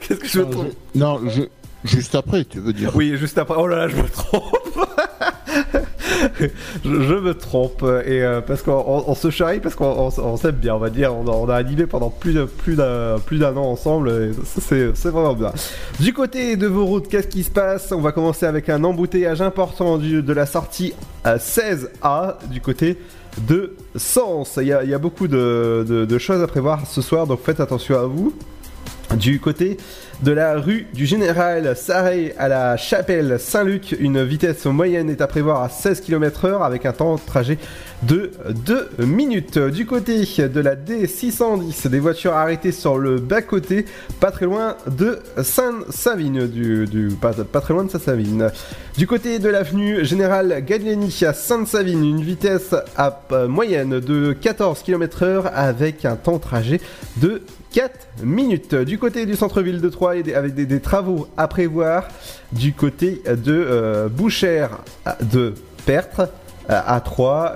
Qu'est-ce que je me trompe non, je- juste après, tu veux dire. Oui, juste après. Oh là là, je me trompe. je, me trompe et euh, parce qu'on on- on se charrie parce qu'on on, on s'aime bien, on va dire. On a, animé pendant plus d'un an ensemble. C'est vraiment bien. Du côté de vos routes, qu'est-ce qui se passe? On va commencer avec un embouteillage important de la sortie à 16A du côté de Sens. Il y a, beaucoup de choses à prévoir ce soir, donc faites attention à vous. Du côté de la rue du Général Sarré à la chapelle Saint-Luc, une vitesse moyenne est à prévoir à 16 km/h avec un temps de trajet de 2 minutes. Du côté de la D610, des voitures arrêtées sur le bas-côté, pas très loin de Sainte-Savine, du, pas, pas très loin de Sainte-Savine. Du côté de l'avenue Général Gagliani à Sainte-Savine, une vitesse euh, moyenne de 14 km/h avec un temps de trajet de 4 minutes. Du côté du centre-ville de Troyes, avec des, travaux à prévoir. Du côté de euh, Bouchère de Pertre euh, à 3,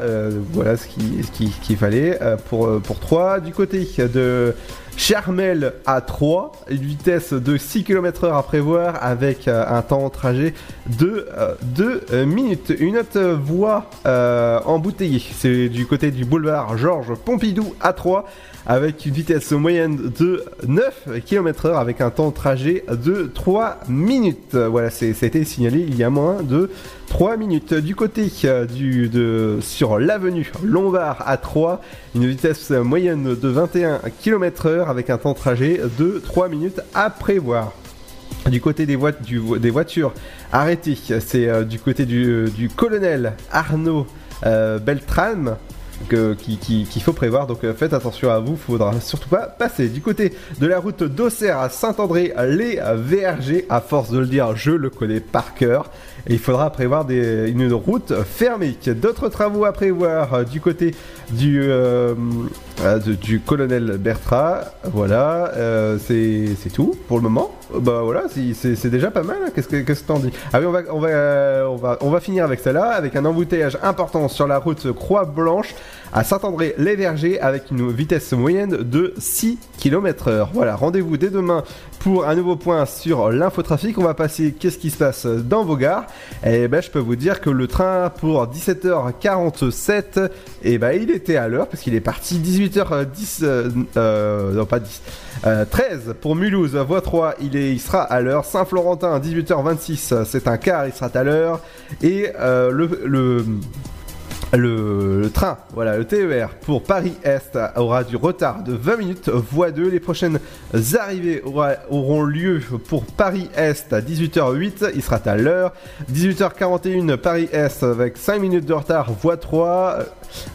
voilà ce qu'il qui, fallait euh, pour, euh, pour 3. Du côté de Charmel à 3, une vitesse de 6 km/h à prévoir avec euh, un temps de trajet de 2 minutes. Une autre voie euh, embouteillée, c'est du côté du boulevard Georges Pompidou à 3 avec une vitesse moyenne de 9 km/h avec un temps de trajet de 3 minutes. Voilà, ça a été signalé il y a moins de 3 minutes. Du côté euh, sur l'avenue Lombard à 3, une vitesse moyenne de 21 km/h avec un temps de trajet de 3 minutes à prévoir. Du côté des, voitures arrêtées, c'est euh, du côté du, du colonel Arnaud euh, Beltram que- qui- qui- qu'il faut prévoir. Donc euh, faites attention à vous, faudra surtout pas passer. Du côté de la route d'Auxerre à Saint-André, les VRG, à force de le dire, je le connais par cœur. Il faudra prévoir des- une route fermée. D'autres travaux à prévoir euh, du côté du, euh, colonel Bertra. Voilà, c'est tout pour le moment. Bah voilà, c'est- c'est déjà pas mal. hein. Qu'est-ce que qu'est-ce que t'en dis? Ah oui, on va on va on va on va finir avec celle-là, avec un embouteillage important sur la route Croix-Blanche à Saint-André-les-Vergers avec une vitesse moyenne de 6 km/h. Voilà, rendez-vous dès demain pour un nouveau point sur l'infotrafic. On va passer qu'est-ce qui se passe dans vos gares? Et ben je peux vous dire que le train pour 17h47, et ben il était à l'heure parce qu'il est parti 18h10 euh, euh, non pas 10 euh, 13 pour Mulhouse, voie 3, il, est, il sera à l'heure. Saint-Florentin, 18h26, c'est un quart, il sera à l'heure. Et euh, le, le, le, train, voilà, le TER pour Paris-Est aura du retard de 20 minutes, voie 2. Les prochaines arrivées auront lieu pour Paris-Est à 18h08, il sera à l'heure. 18h41, Paris-Est avec 5 minutes de retard, voie 3.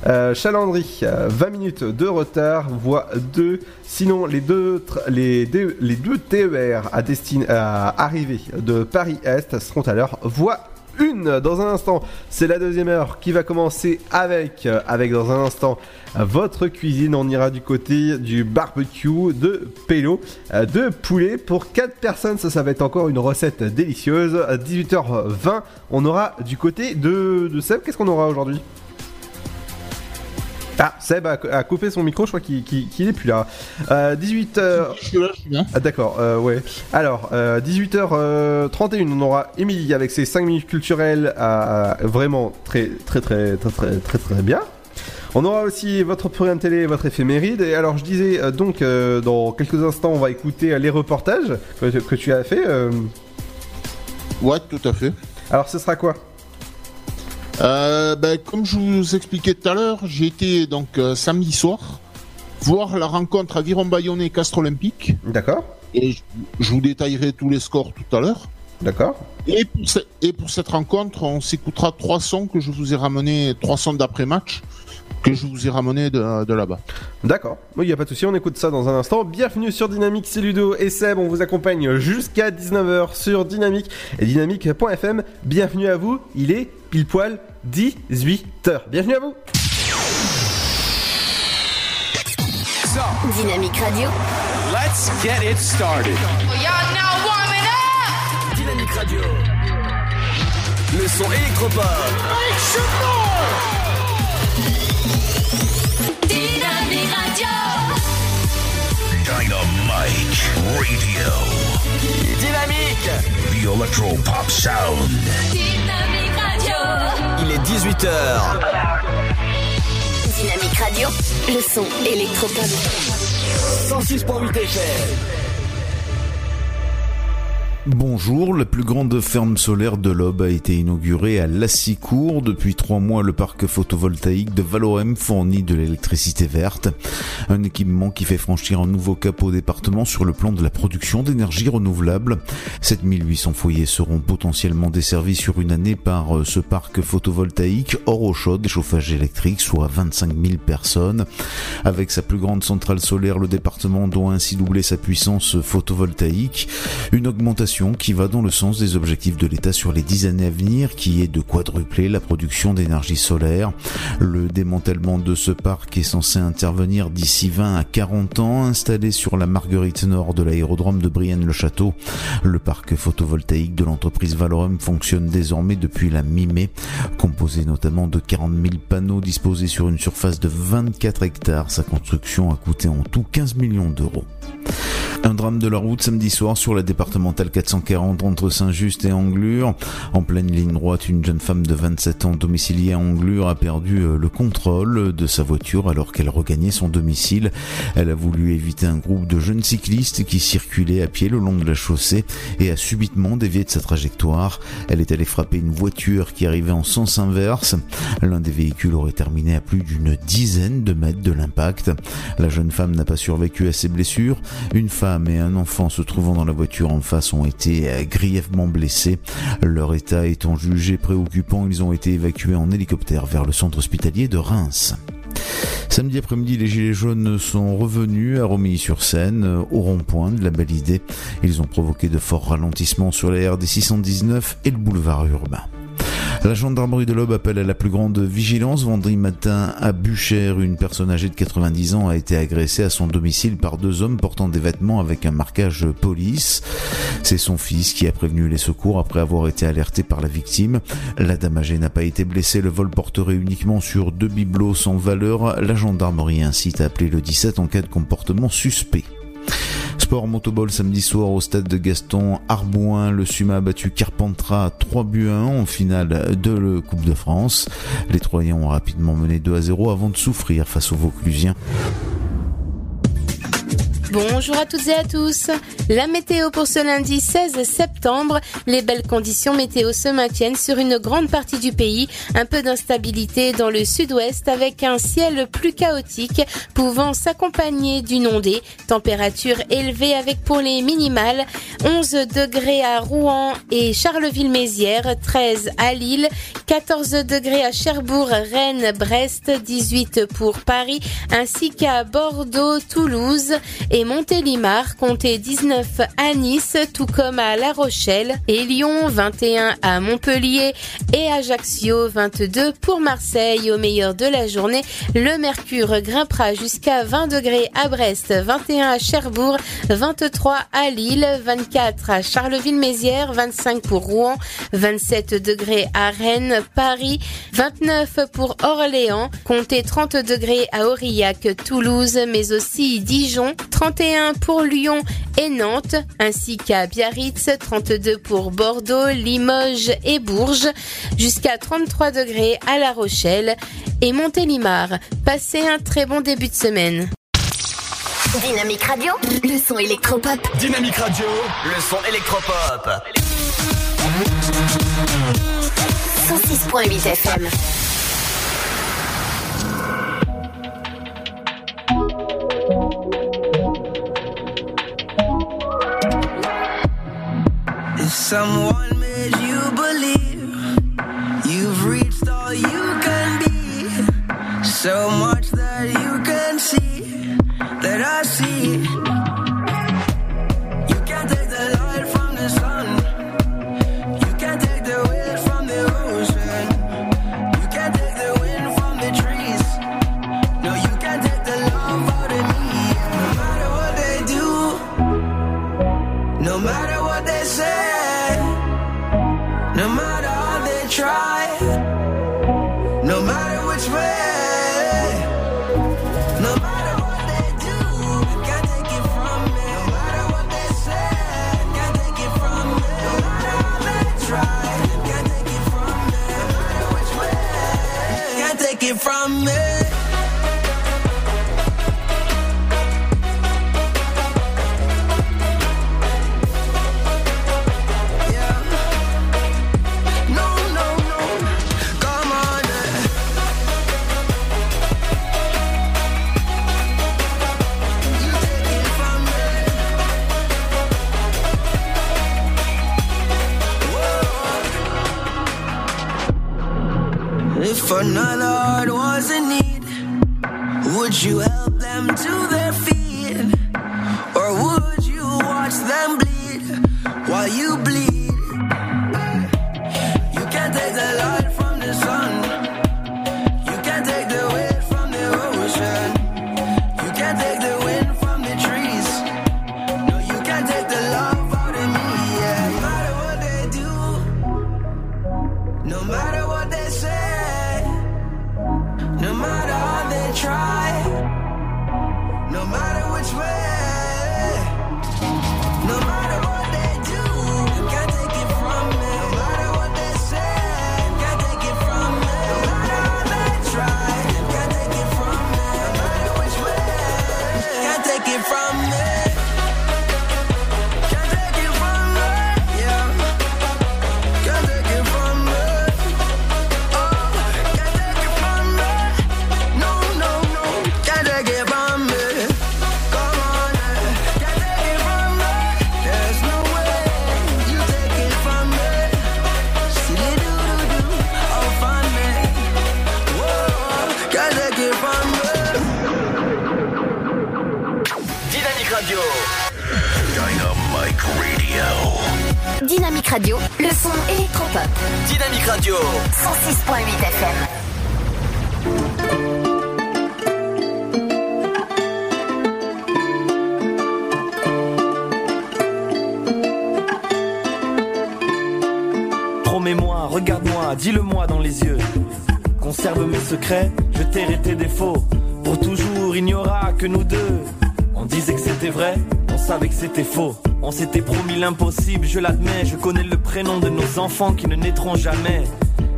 Euh, Chalandry, euh, 20 minutes de retard, voie 2. Sinon, les deux, tr- les, deux- les deux TER à, destin, à arrivée de Paris-Est seront à l'heure, voie 1. Dans un instant, c'est la deuxième heure qui va commencer avec, euh, avec dans un instant, euh, votre cuisine. On ira du côté du barbecue de Pélo, euh, de poulet pour 4 personnes. Ça, ça va être encore une recette délicieuse. À 18h20, on aura du côté de, de Seb. Qu'est-ce qu'on aura aujourd'hui? Ah, Seb a, a coupé son micro, je crois qu'il est plus là. Euh, 18 h Ah, D'accord, euh, ouais. Alors, euh, 18h31, on aura Émilie avec ses 5 minutes culturelles à, vraiment très, très, très, très, très, très, très bien. On aura aussi votre programme télé, votre éphéméride. Et alors, je disais euh, donc, euh, dans quelques instants, on va écouter euh, les reportages que, que tu as fait. euh. Ouais, tout à fait. Alors, ce sera quoi? Euh, ben, comme je vous expliquais tout à l'heure, j'ai été donc euh, samedi soir voir la rencontre Aviron Bayonnais Castre Olympique. D'accord. Et je, je vous détaillerai tous les scores tout à l'heure. D'accord. Et pour, ce- et pour cette rencontre, on s'écoutera trois sons que je vous ai ramenés, trois sons d'après-match que je vous ai ramenés de, de là-bas. D'accord, il n'y a pas de souci, on écoute ça dans un instant. Bienvenue sur Dynamique, c'est Ludo et Seb, on vous accompagne jusqu'à 19h sur Dynamique et dynamique.fm. Bienvenue à vous, il est pile poil 18h. Bienvenue à vous Dynamique Radio. Let's get it started. Y'all now warming up. Dynamique Radio. Le son électropop. Radio. Dynamique. The Electro Pop Sound. Dynamique Radio. Il est 18h. Dynamique Radio. Le son électropop. 106.8 FM. Bonjour, la plus grande ferme solaire de l'Aube a été inaugurée à Lassicourt. Depuis trois mois, le parc photovoltaïque de Valorem fournit de l'électricité verte. Un équipement qui fait franchir un nouveau cap au département sur le plan de la production d'énergie renouvelable. 7800 foyers seront potentiellement desservis sur une année par euh, ce parc photovoltaïque hors eau chaude chauffage électrique, soit 25 000 personnes. Avec sa plus grande centrale solaire, le département doit ainsi doubler sa puissance photovoltaïque. Une augmentation qui va dans le sens des objectifs de l'État sur les dix années à venir, qui est de quadrupler la production d'énergie solaire. Le démantèlement de ce parc est censé intervenir d'ici 20 à 40 ans, installé sur la Marguerite Nord de l'aérodrome de Brienne-le-Château. Le parc photovoltaïque de l'entreprise Valorem fonctionne désormais depuis la mi-mai, composé notamment de 40 000 panneaux disposés sur une surface de 24 hectares. Sa construction a coûté en tout 15 millions d'euros. Un drame de la route samedi soir sur la départementale 440 entre Saint-Just et Anglure. En pleine ligne droite, une jeune femme de 27 ans domiciliée à Anglure a perdu euh, le contrôle de sa voiture alors qu'elle regagnait son domicile. Elle a voulu éviter un groupe de jeunes cyclistes qui circulaient à pied le long de la chaussée et a subitement dévié de sa trajectoire. Elle est allée frapper une voiture qui arrivait en sens inverse. L'un des véhicules aurait terminé à plus d'une dizaine de mètres de l'impact. La jeune femme n'a pas survécu à ses blessures. Une femme et un enfant se trouvant dans la voiture en face ont été euh, grièvement blessés. Leur état étant jugé préoccupant, ils ont été évacués en hélicoptère vers le centre hospitalier de Reims. Samedi après-midi, les Gilets jaunes sont revenus à Romilly-sur-Seine, euh, au rond-point de la Belle Idée. Ils ont provoqué de forts ralentissements sur la RD 619 et le boulevard urbain. La gendarmerie de l'Aube appelle à la plus grande vigilance. Vendredi matin, à Buchère, une personne âgée de 90 ans a été agressée à son domicile par deux hommes portant des vêtements avec un marquage police. C'est son fils qui a prévenu les secours après avoir été alerté par la victime. La dame âgée n'a pas été blessée. Le vol porterait uniquement sur deux bibelots sans valeur. La gendarmerie incite à appeler le 17 en cas de comportement suspect. Sport motoball samedi soir au stade de Gaston Arbouin. Le Suma a battu Carpentras 3 buts à 1 en finale de la Coupe de France. Les Troyens ont rapidement mené 2 à 0 avant de souffrir face aux Vauclusiens. Bonjour à toutes et à tous. La météo pour ce lundi 16 septembre. Les belles conditions météo se maintiennent sur une grande partie du pays. Un peu d'instabilité dans le sud-ouest avec un ciel plus chaotique pouvant s'accompagner d'une ondée. Température élevée avec pour les minimales 11 degrés à Rouen et Charleville-Mézières, 13 à Lille, 14 degrés à Cherbourg, Rennes, Brest, 18 pour Paris ainsi qu'à Bordeaux, Toulouse Montélimar, comptez 19 à Nice, tout comme à La Rochelle. Et Lyon, 21 à Montpellier. Et Ajaccio, 22 pour Marseille. Au meilleur de la journée, le mercure grimpera jusqu'à 20 degrés à Brest, 21 à Cherbourg, 23 à Lille, 24 à Charleville-Mézières, 25 pour Rouen, 27 degrés à Rennes, Paris, 29 pour Orléans, comptez 30 degrés à Aurillac, Toulouse, mais aussi Dijon, 31 pour Lyon et Nantes, ainsi qu'à Biarritz, 32 pour Bordeaux, Limoges et Bourges, jusqu'à 33 degrés à La Rochelle et Montélimar. Passez un très bon début de semaine. Dynamique Radio, le son électropop. Dynamique Radio, le son électropop. 106.8 FM. Someone made you believe. You've reached all you can be, so much je tairai tes défauts. Pour toujours, il n'y aura que nous deux. On disait que c'était vrai, on savait que c'était faux. On s'était promis l'impossible, je l'admets. Je connais le prénom de nos enfants qui ne naîtront jamais.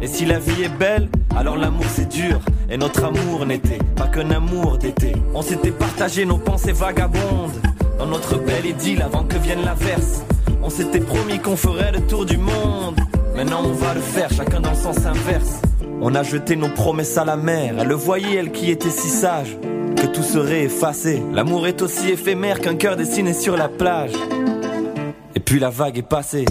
Et si la vie est belle, alors l'amour c'est dur. Et notre amour n'était pas qu'un amour d'été. On s'était partagé nos pensées vagabondes. Dans notre belle idylle avant que vienne l'averse. On s'était promis qu'on ferait le tour du monde. Maintenant on va le faire, chacun dans le sens inverse. On a jeté nos promesses à la mer. Elle le voyait, elle qui était si sage, que tout serait effacé. L'amour est aussi éphémère qu'un cœur dessiné sur la plage. Et puis la vague est passée.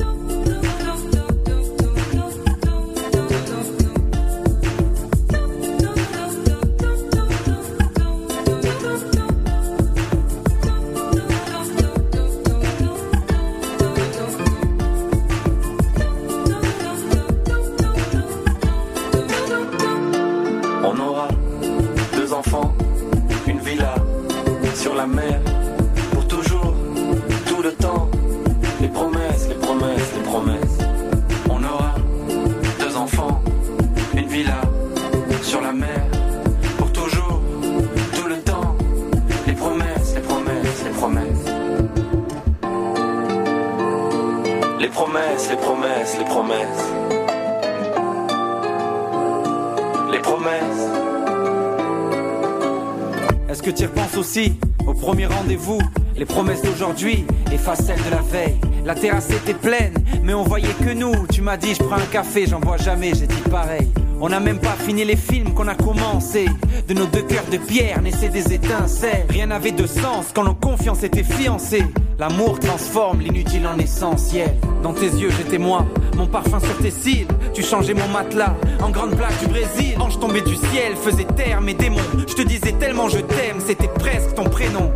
D'aujourd'hui effacent celles de la veille. La terrasse était pleine, mais on voyait que nous. Tu m'as dit, je prends un café, j'en bois jamais, j'ai dit pareil. On n'a même pas fini les films qu'on a commencé. De nos deux cœurs de pierre naissaient des étincelles. Rien n'avait de sens quand nos confiances étaient fiancées. L'amour transforme l'inutile en essentiel. Dans tes yeux, j'étais moi, mon parfum sur tes cils. Tu changeais mon matelas en grande plaque du Brésil. Ange tombé du ciel, faisait taire mes démons. Je te disais tellement je t'aime, c'était presque ton prénom.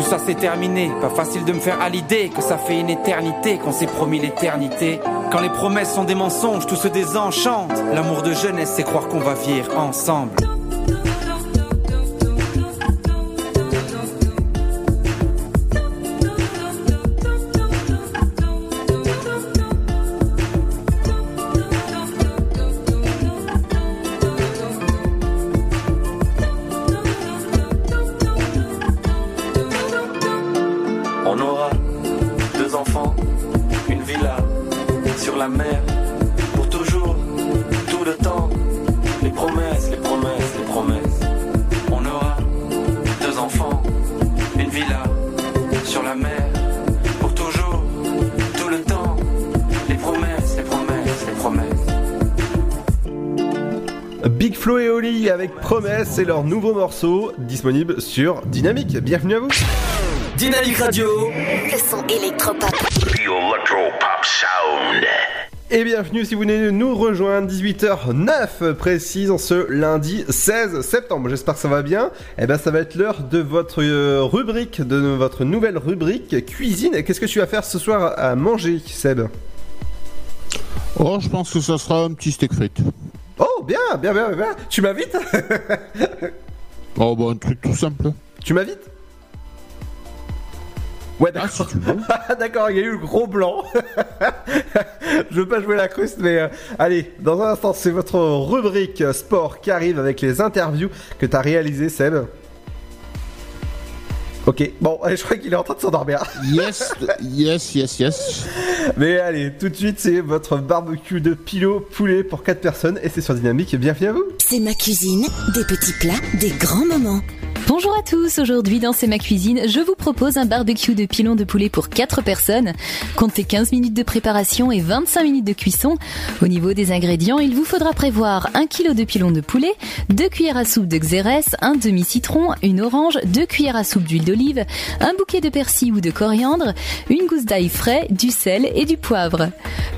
Tout ça c'est terminé, pas facile de me faire à l'idée que ça fait une éternité qu'on s'est promis l'éternité. Quand les promesses sont des mensonges, tout se désenchante. L'amour de jeunesse, c'est croire qu'on va vivre ensemble. Promesse, c'est leur nouveau morceau disponible sur Dynamique. Bienvenue à vous. Dynamique Radio. Le son électropop. The Electro Pop Sound. Et bienvenue si vous venez de nous rejoindre, 18h09 précise en ce lundi 16 septembre. J'espère que ça va bien. Et ben ça va être l'heure de votre euh, rubrique, de votre nouvelle rubrique cuisine. Et Qu'est-ce que tu vas faire ce soir à manger, Seb? Oh, je pense que ça sera un petit steak frites. Bien, bien, bien, bien. Tu m'invites Oh, bah, un truc tout simple. Tu m'invites Ouais, d'accord. d'accord, il y a eu le gros blanc. Je veux pas jouer la cruste, mais euh, allez, dans un instant, c'est votre rubrique sport qui arrive avec les interviews que t'as réalisées, Seb. Ok, bon, je crois qu'il est en train de s'endormir. Yes, yes, yes, yes. Mais allez, tout de suite, c'est votre barbecue de pilot poulet pour 4 personnes et c'est sur Dynamique. Bienvenue à vous. C'est ma cuisine, des petits plats, des grands moments. Bonjour à tous, aujourd'hui dans C'est ma cuisine, je vous propose un barbecue de pilon de poulet pour 4 personnes. Comptez 15 minutes de préparation et 25 minutes de cuisson. Au niveau des ingrédients, il vous faudra prévoir 1 kg de pilon de poulet, 2 cuillères à soupe de xérès, un demi-citron, une orange, 2 cuillères à soupe d'huile d'olive, un bouquet de persil ou de coriandre, une gousse d'ail frais, du sel et du poivre.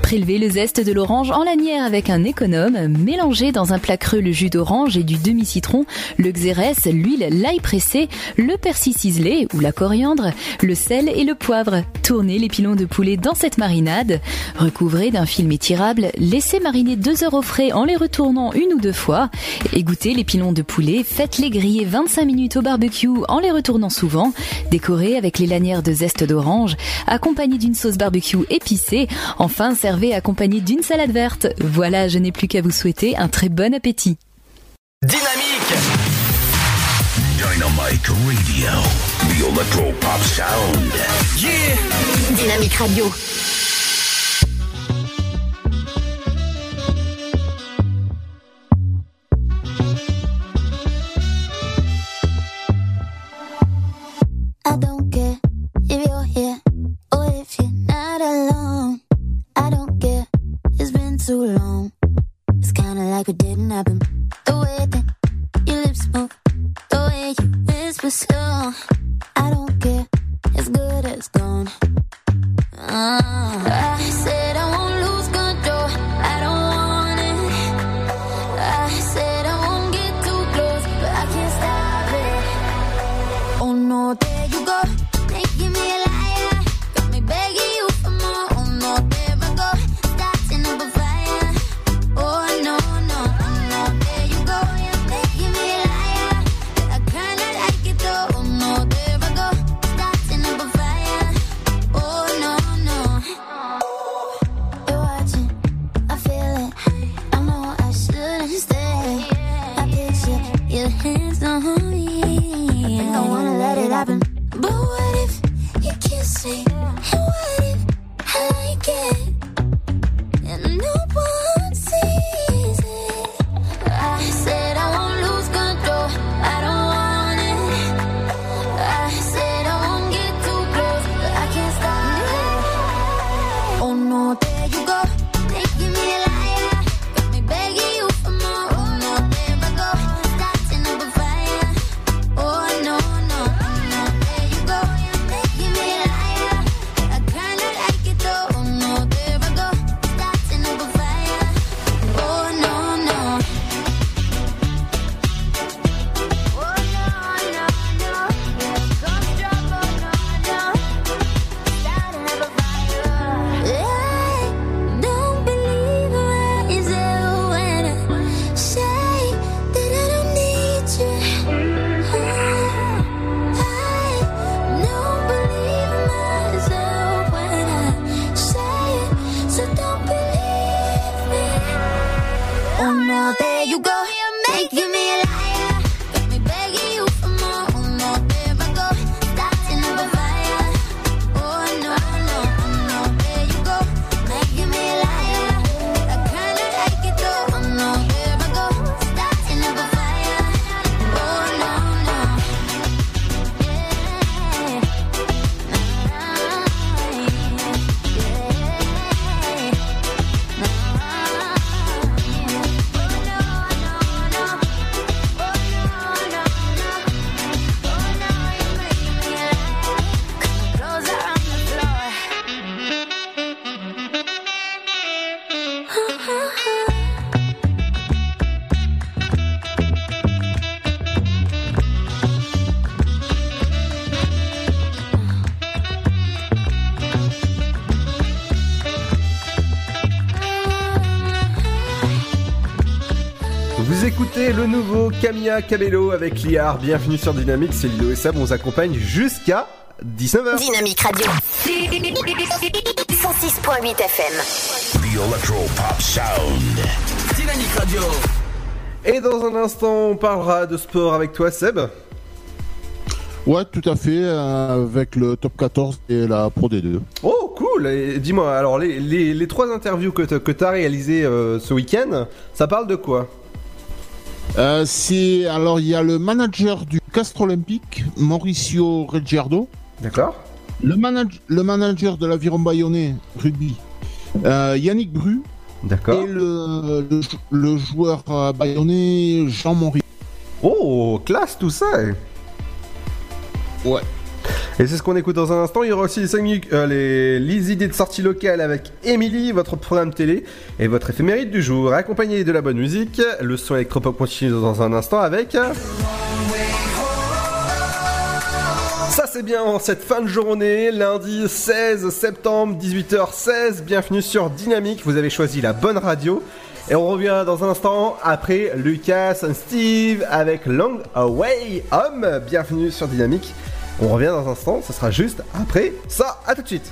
Prélevez le zeste de l'orange en lanière avec un économe, mélangez dans un plat creux le jus d'orange et du demi-citron, le xérès, l'huile, l'ail pressé, le persil ciselé ou la coriandre, le sel et le poivre. Tournez les pilons de poulet dans cette marinade. Recouvrez d'un film étirable, laissez mariner 2 heures au frais en les retournant une ou deux fois. Égouttez les pilons de poulet, faites-les griller 25 minutes au barbecue en les retournant souvent. Décorez avec les lanières de zeste d'orange, accompagné d'une sauce barbecue épicée. Enfin, servez accompagné d'une salade verte. Voilà, je n'ai plus qu'à vous souhaiter un très bon appétit. Dynamique Dynamite Radio. The Electro Pop Sound. Yeah Dynamic Radio. I don't care if you're here or if you're not alone. I don't care, it's been too long. It's kinda like it didn't happen. Camilla Cabello avec Liard. Bienvenue sur Dynamique, c'est Lilo et Sab. On vous accompagne jusqu'à 19h. Dynamique Radio. 106.8 FM. The Electro Pop Sound. Dynamique Radio Et dans un instant, on parlera de sport avec toi, Seb. Ouais, tout à fait, euh, avec le top 14 et la Pro D2. Oh, cool Et Dis-moi, alors les, les- les trois interviews que tu as réalisées euh, ce week-end, ça parle de quoi? Euh, c'est alors il y a le manager du Castre Olympique, Mauricio Reggiardo. D'accord. Le, manage- le manager de l'aviron bayonnais rugby, euh, Yannick Bru. D'accord. Et le, le, le joueur euh, bayonnais Jean Monry. Oh, classe tout ça eh. Ouais. Et c'est ce qu'on écoute dans un instant. Il y aura aussi les, cinq minutes- euh, les, idées de sortie locale avec Émilie, votre programme télé et votre éphéméride du jour. Accompagné de la bonne musique, le son électropop continue dans un instant avec. passez bien en cette fin de journée, lundi 16 septembre, 18h16. Bienvenue sur Dynamique, vous avez choisi la bonne radio. Et on revient dans un instant après Lucas and Steve avec Long Away Home. Bienvenue sur Dynamique. On revient dans un instant, ce sera juste après ça. À tout de suite.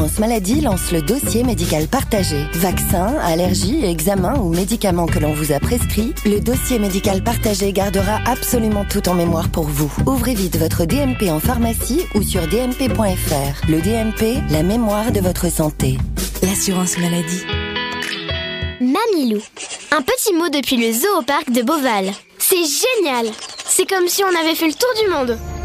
maladie lance le dossier médical partagé. Vaccins, allergies, examens ou médicaments que l'on vous a prescrits, le dossier médical partagé gardera absolument tout en mémoire pour vous. Ouvrez vite votre DMP en pharmacie ou sur dmp.fr. Le DMP, la mémoire de votre santé. L'assurance maladie. Mamilou. Un petit mot depuis le zoo au parc de Beauval. C'est génial C'est comme si on avait fait le tour du monde.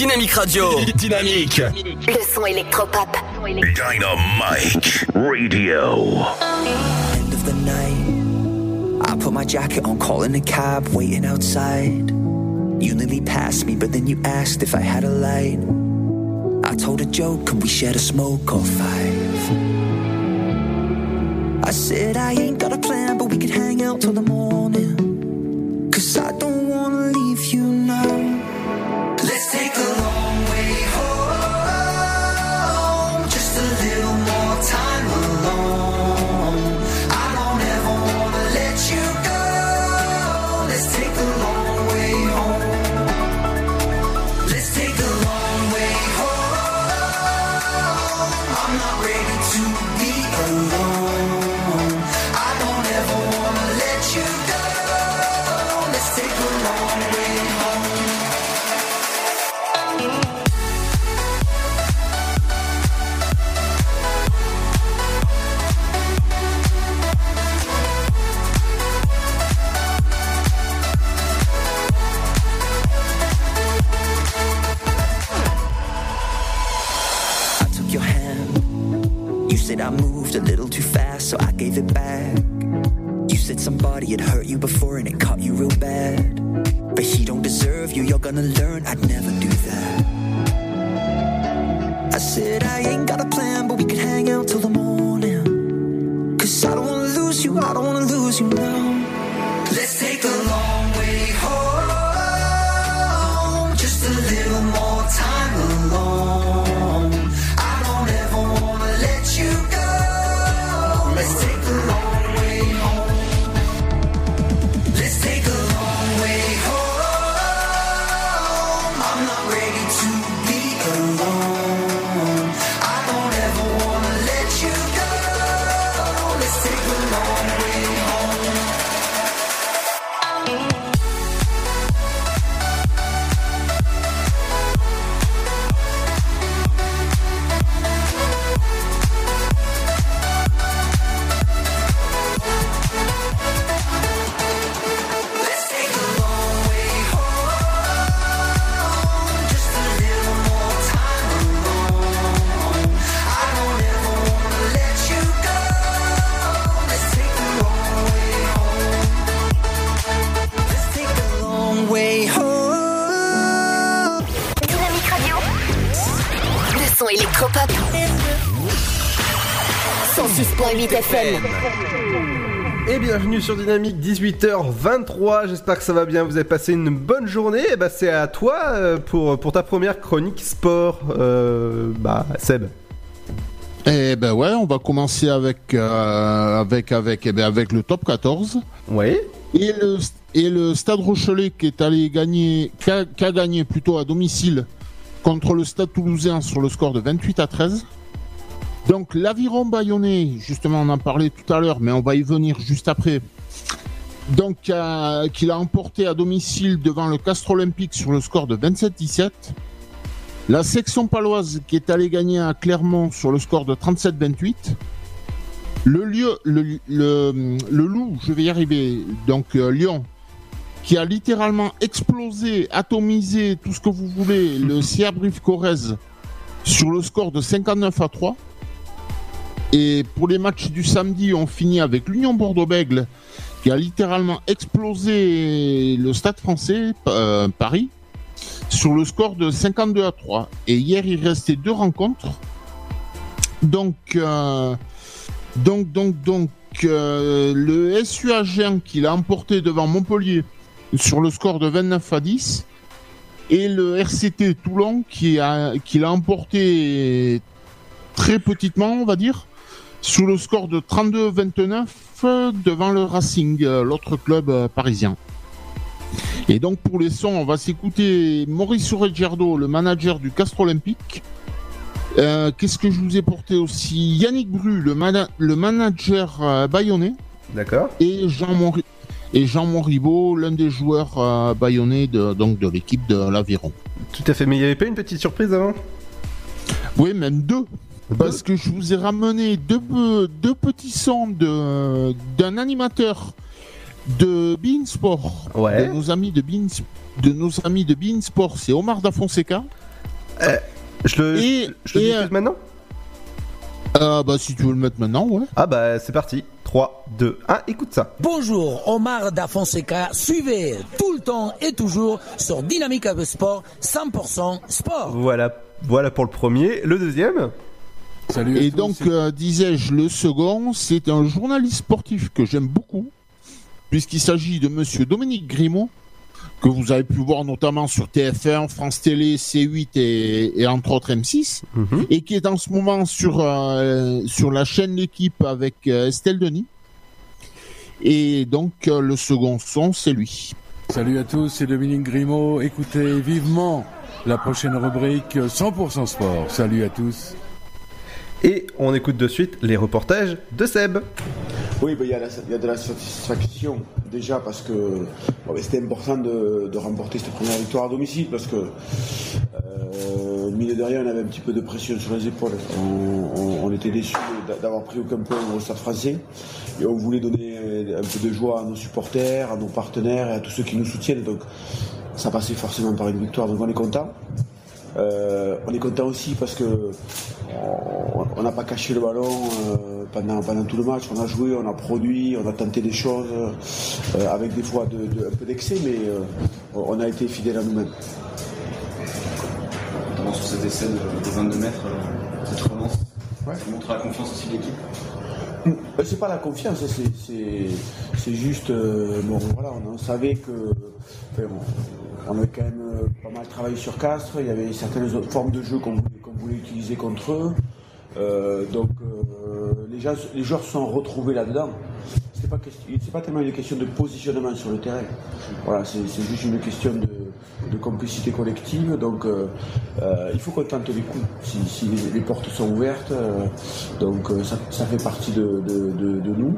Dynamique Radio. Dynamique. Le son électropop. Dynamic Radio. End of the night. I put my jacket on, calling a cab, waiting outside. You nearly passed me, but then you asked if I had a light. I told a joke and we shared a smoke or five. I said I ain't got a plan, but we could hang out till the morning. Cause I don't wanna leave you now. Moved a little too fast, so I gave it back. You said somebody had hurt you before and it caught you real bad. But he don't deserve you, you're gonna learn I'd never do that. I said, I ain't got a plan, but we could hang out till the morning. Cause I don't wanna lose you, I don't wanna lose you now. Let's take a long bienvenue sur Dynamique 18h23, j'espère que ça va bien, vous avez passé une bonne journée, et bah c'est à toi euh, pour, pour ta première chronique sport, euh, bah Seb. Eh ben ouais, on va commencer avec euh, avec avec eh ben avec le top 14. Oui. Et le et le Stade Rochelet qui est allé gagner qui a, qui a gagné plutôt à domicile contre le Stade Toulousain sur le score de 28 à 13. Donc l'Aviron Bayonnais, justement on en parlait tout à l'heure, mais on va y venir juste après. Donc euh, qu'il a emporté à domicile devant le Castre Olympique sur le score de 27-17. La section paloise qui est allée gagner à Clermont sur le score de 37-28. Le, lieu, le, le, le loup, je vais y arriver, donc euh, Lyon, qui a littéralement explosé, atomisé, tout ce que vous voulez, le Brief Corrèze sur le score de 59 à 3. Et pour les matchs du samedi, on finit avec l'Union Bordeaux-Bègle qui a littéralement explosé le stade français, euh, Paris, sur le score de 52 à 3. Et hier, il restait deux rencontres. Donc, euh, donc, donc, donc, euh, le SU Agen qui l'a emporté devant Montpellier sur le score de 29 à 10. Et le RCT Toulon qui l'a emporté très petitement, on va dire, sous le score de 32-29 euh, devant le Racing, l'autre club euh, parisien. Et donc pour les sons, on va s'écouter Maurice Reggiardo, le manager du Castre Olympique. Euh, Qu'est-ce que je vous ai porté aussi? Yannick Bru, le, mana- le manager euh, bayonnais. D'accord. Et Jean Mori- et Jean Moribaud, l'un des joueurs euh, bayonnais de, donc de l'équipe de l'Aviron. Tout à fait, mais il n'y avait pas une petite surprise avant? Oui, même deux. Parce que je vous ai ramené deux, deux petits sons de- d'un animateur de Bean Sport. Ouais. De nos amis de Bean, de nos amis de Bean Sport, c'est Omar Da Fonseca. je le, et, je le et, diffuse maintenant? Euh, bah si tu veux le mettre maintenant, ouais. Ah bah c'est parti. 3, 2, 1, écoute ça. Bonjour, Omar Da Fonseca. Suivez tout le temps et toujours sur Dynamique avec Sport, 100% sport. Voilà, voilà pour le premier. Le deuxième? Et donc, euh, disais-je, le second, c'est un journaliste sportif que j'aime beaucoup, puisqu'il s'agit de monsieur Dominique Grimaud, que vous avez pu voir notamment sur TF1, France Télé, C8 et, et entre autres M6, et qui est en ce moment sur, euh, sur la chaîne L'équipe avec euh, Estelle Denis. Et donc, euh, le second son, c'est lui. Salut à tous, c'est Dominique Grimaud. Écoutez vivement la prochaine rubrique 100% sport. Salut à tous. Et on écoute de suite les reportages de Seb. Oui, ben, il y, a de la satisfaction déjà parce que c'était important de, remporter cette première victoire à domicile parce que euh, mine de rien on avait un petit peu de pression sur les épaules. On, on- était déçus d'a- d'avoir pris aucun point au Stade français et on voulait donner un peu de joie à nos supporters, à nos partenaires et à tous ceux qui nous soutiennent. Donc ça passait forcément par une victoire, donc on est content. Euh, on est content aussi parce que on- on n'a pas caché le ballon euh, pendant, pendant tout le match. On a joué, on a produit, on a tenté des choses euh, avec des fois de, de- un peu d'excès, mais euh, on a été fidèle à nous-mêmes. Notamment sur cet essai de, de 22 mètres, euh, cette relance. Ça montre la confiance aussi de l'équipe. Euh, C'est pas la confiance, c'est- c'est juste. euh, bon, voilà, on savait que. On, on avait quand même euh, pas mal travaillé sur Castres, il y avait certaines formes de jeu qu'on voulait, utiliser contre eux. Euh, donc euh, les, joueurs se sont retrouvés là-dedans. C'est pas, question- pas tellement une question de positionnement sur le terrain. Voilà, c'est juste une question de, de complicité collective. Donc euh, euh, il faut qu'on tente les coups. Si, si les, les portes sont ouvertes, euh, donc ça, ça fait partie de, de- de- de nous.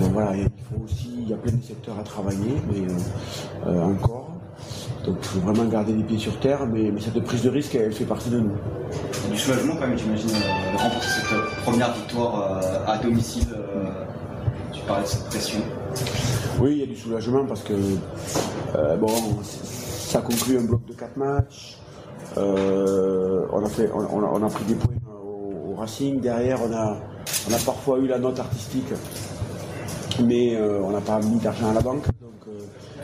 Donc voilà, il faut aussi, il y a plein de secteurs à travailler, mais encore. Donc il faut vraiment garder les pieds sur terre, mais, mais cette prise de risque, elle fait partie de nous. Du soulagement quand même, j'imagine, de remporter cette première victoire à domicile. tu parlais de cette pression. Oui, il y a du soulagement parce que bon, ça conclut un bloc de 4 matchs. Euh, on, a fait, on, a, pris des points au, Racing. Derrière, on a, on a parfois eu la note artistique, mais euh, on n'a pas mis d'argent à la banque. Donc euh,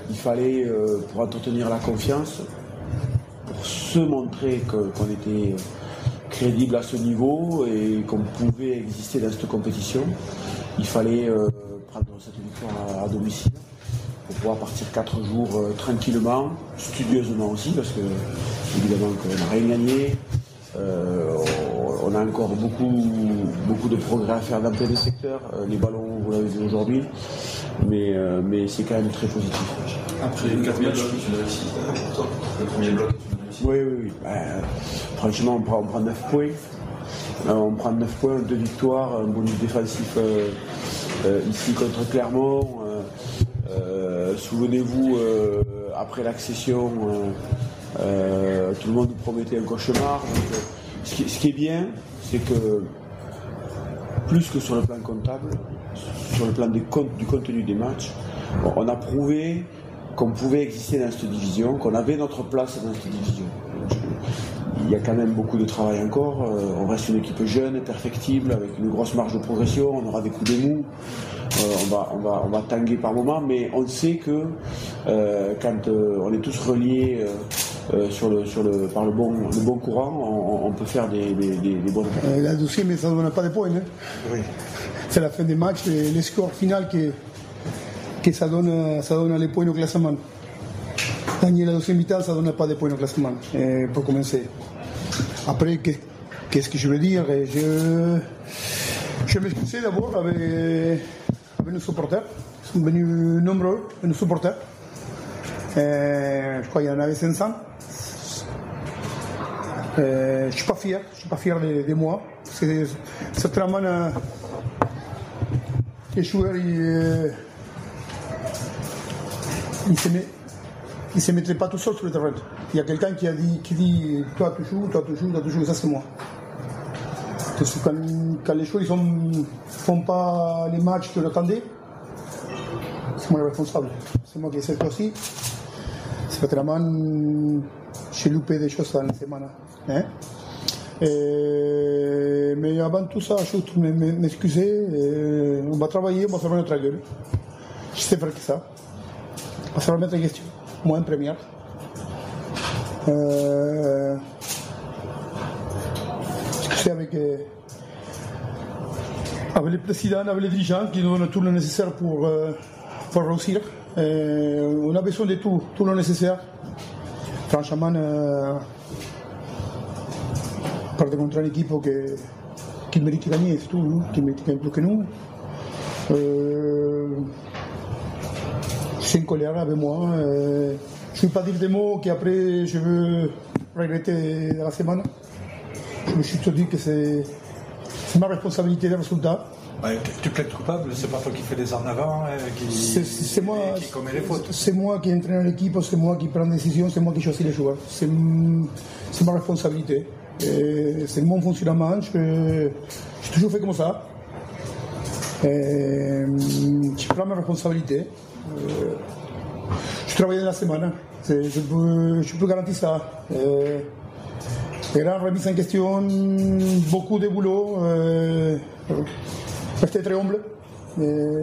il fallait, pour entretenir la confiance, pour se montrer qu'on était crédible à ce niveau et qu'on pouvait exister dans cette compétition, il fallait prendre cette victoire à domicile pour pouvoir partir quatre jours euh, tranquillement, studieusement aussi, parce que évidemment qu'on n'a rien gagné. Euh, on- a encore beaucoup, beaucoup de progrès à faire dans plein de secteurs. Euh, les ballons, vous l'avez vu aujourd'hui, mais, mais c'est quand même très positif. Après les 4 matchs. Le premier bloc. Oui, oui, oui. Ben, franchement, on prend, on prend 9 points. On prend 9 points, 2 victoires, un bonus défensif ici contre Clermont. Euh, Souvenez-vous, euh, après l'accession, euh, euh, tout le monde nous promettait un cauchemar. Ce, qui, est bien, c'est que plus que sur le plan comptable, sur le plan du contenu des matchs, on a prouvé qu'on pouvait exister dans cette division, qu'on avait notre place dans cette division. Il y a quand même beaucoup de travail encore. Euh, on reste une équipe jeune, perfectible, avec une grosse marge de progression. On aura des coups de mou. Euh, on, va, on, va, on va tanguer par moments, mais on sait que euh, quand euh, on est tous reliés euh, euh, sur le, sur le, par le bon, le bon courant, on, on peut faire des, des, des, des bonnes Euh, la deuxième, mais ça ne donne pas de points. hein. C'est la fin des matchs, les, les scores finaux que, que ça, donne, ça donne les points au classement. Gagner la deuxième mi-temps, ça ne donne pas de points au classement, pour commencer. Après, que- qu'est-ce que je veux dire Je, je m'excusais d'abord avec, avec nos supporters. Ils sont venus nombreux, nos supporters. Euh, je crois qu'il y en avait 500. Euh, je suis pas fier, je suis pas fier de, moi. Que certainement, euh, les joueurs, ils, ils ils se mettraient pas tout seuls sur le terrain. Il y a quelqu'un qui a dit, qui dit, toi tu joues, toi tu joues, toi tu joues, ça c'est moi. Que quand, les joueurs ne font pas les matchs que l'attendait, c'est moi le responsable. C'est moi qui ai cette aussi. C'est vraiment, j'ai loupé des choses dans la semaine. Hein? Mais avant tout ça, je veux m'excuser. On va travailler, on va faire notre gueule. Je sais faire que ça. On va se remettre en question. Moi en première. Euh, discuter avec, euh, avec le président, avec les dirigeants qui nous donnent tout le nécessaire pour, euh, réussir. Euh, on a besoin de tout, tout le nécessaire. Franchement, euh, contre une équipe qui mérite de gagner, c'est tout, hein, qui mérite de gagner plus que nous. Je suis en colère avec moi. euh, je ne vais pas dire des mots qu'après je veux regretter dans la semaine. Je me suis toujours dit que c'est c'est ma responsabilité des résultats. Ouais, tu plaides coupable, c'est pas toi qui fais les en avant, euh, qui, C'est- C'est moi, qui commet les fautes. c'est moi qui entraîne l'équipe, c'est moi qui prends des décisions, c'est moi qui choisis les joueurs. C'est c'est ma responsabilité. C'est mon fonctionnement. Je- J'ai toujours fait comme ça. Et, je prends mes responsabilités. Euh, Je travaille dans la semaine. C'est- Je peux, je peux garantir ça. Euh, Grande remise en question, beaucoup de boulot. Euh, rester très humble. Mais...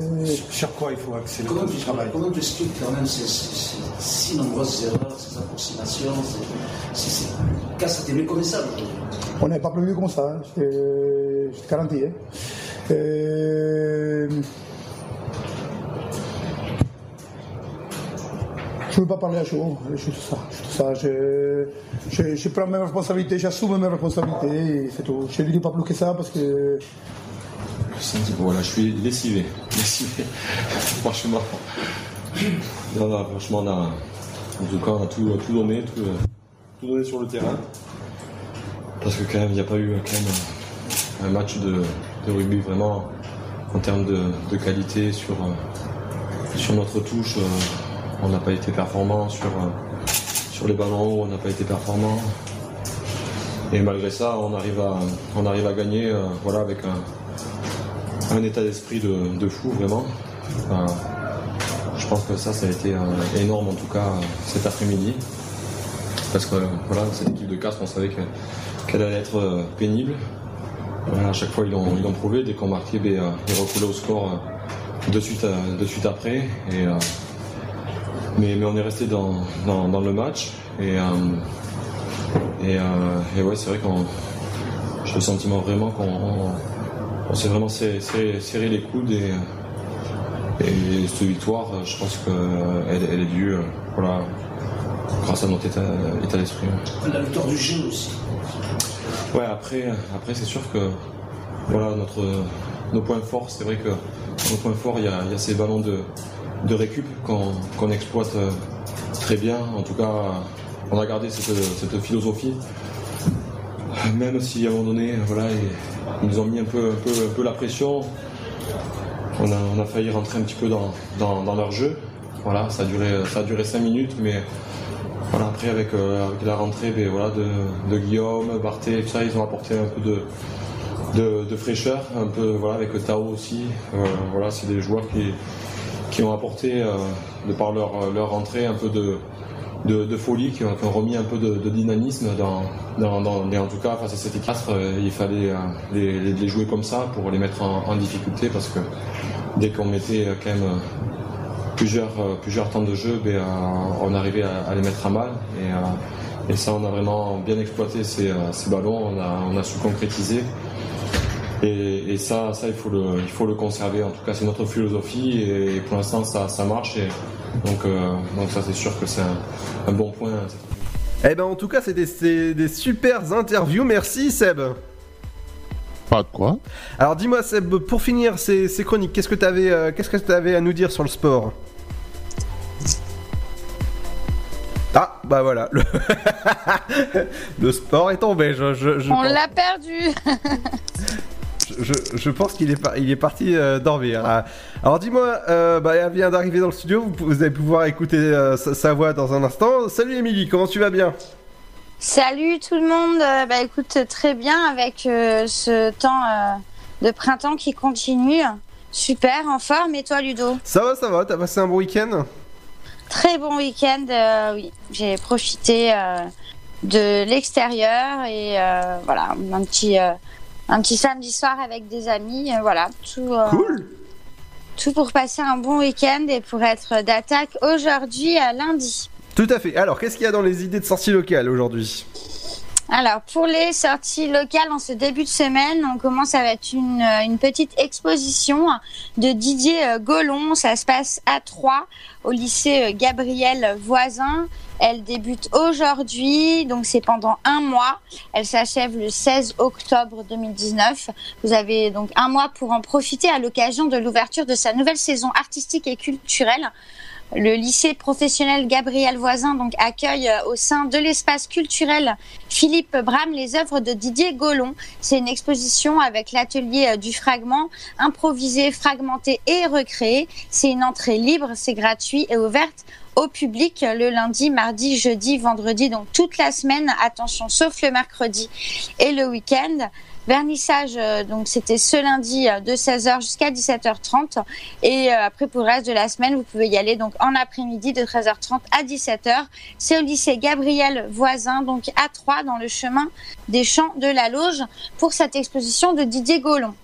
Sur quoi il faut axer le Comment tu, travail? comment tu expliques quand même ces, ces- ces si nombreuses erreurs, ces approximations C'est c'est- c'est casse tes méconnaissables. On n'est pas prévu comme ça, hein, je te- je te garantis. hein. Euh, Je ne veux pas parler à chaud, juste ça. Juste ça. Je, je, je prends mes responsabilités, j'assume mes responsabilités et c'est tout. Je ne dirai pas plus que ça parce que Voilà, je suis lessivé. Lessivé. franchement. Non, non, franchement, on a, tout cas, on a tout, tout donné, tout, tout donné sur le terrain. Parce que quand même, il n'y a pas eu quand même un match de, rugby vraiment en termes de, qualité sur, sur notre touche. euh, on n'a pas été performant sur, euh, sur les ballons hauts, on n'a pas été performant. Et malgré ça, on arrive à, gagner euh, voilà, avec un, état d'esprit de, fou, vraiment. Je pense que ça, ça a été euh, énorme, en tout cas, cet après-midi. Parce que voilà, cette équipe de Castres, on savait que- qu'elle allait être pénible. À chaque fois, ils l'ont l'ont prouvé. Dès qu'on marquait, ben, ils recoulaient au score de, suite, de suite après. Mais, mais on est resté dans, dans, dans le match. Et, euh, et, euh, et ouais, c'est vrai qu'on. J'ai le sentiment vraiment qu'on on, on s'est vraiment serré, serré- serré les coudes et, et cette victoire, je pense qu'elle elle est due voilà, grâce à notre état, état d'esprit. La victoire du jeu aussi. Ouais, après, après c'est sûr que voilà, notre, nos points forts, c'est vrai que nos points forts, il y a, il y a ces ballons de, de récup qu'on exploite euh, très bien. En tout cas, on a gardé cette, philosophie. Même si à un moment donné, voilà, ils, nous ont mis un peu, un peu, un peu la pression. On a, failli rentrer un petit peu dans, leur jeu. Voilà, ça a duré, ça 5 minutes, mais voilà, après avec, euh, avec la rentrée ben, voilà, de, Guillaume, Barthé, ils ont apporté un peu de fraîcheur, un peu voilà, avec Tao aussi. Euh, voilà, c'est des joueurs qui, qui ont apporté, euh, de par leur, leur rentrée, un peu de, de, folie, qui ont, remis un peu de, dynamisme dans, dans, dans- en tout cas face à cette équipe, euh, il fallait euh, les, jouer comme ça pour les mettre en, difficulté parce que dès qu'on mettait euh, quand même euh, plusieurs, euh, plusieurs temps de jeu, ben, euh, on arrivait à, les mettre à mal. Et, euh, et ça, on a vraiment bien exploité ces, euh, ces ballons, on a, on a su concrétiser. Et, et ça, ça il, faut le, il faut le conserver. En tout cas, c'est notre philosophie et pour l'instant, ça, ça marche. Et donc, euh, donc ça, c'est sûr que c'est un, un bon point. Eh ben en tout cas, c'était c'est des super interviews. Merci Seb. Pas de quoi. Alors dis-moi Seb, pour finir ces, ces chroniques, qu'est-ce que tu avais, qu'est-ce que avais à nous dire sur le sport? Ah bah voilà, le, le sport est tombé. Je, je, je, On l'a perdu. je, je pense qu'il est, par- il est parti euh, dormir. Ah. Alors dis-moi, euh, bah, elle vient d'arriver dans le studio, vous, vous allez pouvoir écouter euh, sa, sa voix dans un instant. Salut Émilie, comment tu vas bien? Salut tout le monde. Bah écoute, très bien avec euh, ce temps euh, de printemps qui continue. Super, en forme. Et toi, Ludo? Ça va, ça va, t'as passé un bon week-end? Très bon week-end. euh, oui, j'ai profité euh, de l'extérieur et euh, voilà, un petit, euh, un petit samedi soir avec des amis. euh, voilà, tout. euh, Tout pour passer un bon week-end et pour être d'attaque aujourd'hui à lundi. Tout à fait. Alors, qu'est-ce qu'il y a dans les idées de sortie locale aujourd'hui? Alors, pour les sorties locales en ce début de semaine, on commence avec une, euh, une petite exposition de Didier Gollon. Ça se passe à Troyes, au lycée Gabriel Voisin. Elle débute aujourd'hui, donc c'est pendant un mois. Elle s'achève le 16 octobre 2019. Vous avez donc un mois pour en profiter à l'occasion de l'ouverture de sa nouvelle saison artistique et culturelle. Le lycée professionnel Gabriel Voisin donc accueille euh, au sein de l'espace culturel Philippe Bram les œuvres de Didier Gollon. C'est une exposition avec l'atelier euh, du fragment, improvisé, fragmenté et recréé. C'est une entrée libre, c'est gratuit et ouverte au public le lundi, mardi, jeudi, vendredi, donc toute la semaine. Attention, sauf le mercredi et le week-end. Vernissage, euh, donc c'était ce lundi euh, de 16h jusqu'à 17h30. Et euh, après, pour le reste de la semaine, vous pouvez y aller donc en après-midi de 13h30 à 17h. C'est au lycée Gabriel Voisin, donc à 3 dans le chemin des champs de la Loge pour cette exposition de Didier Gaulon.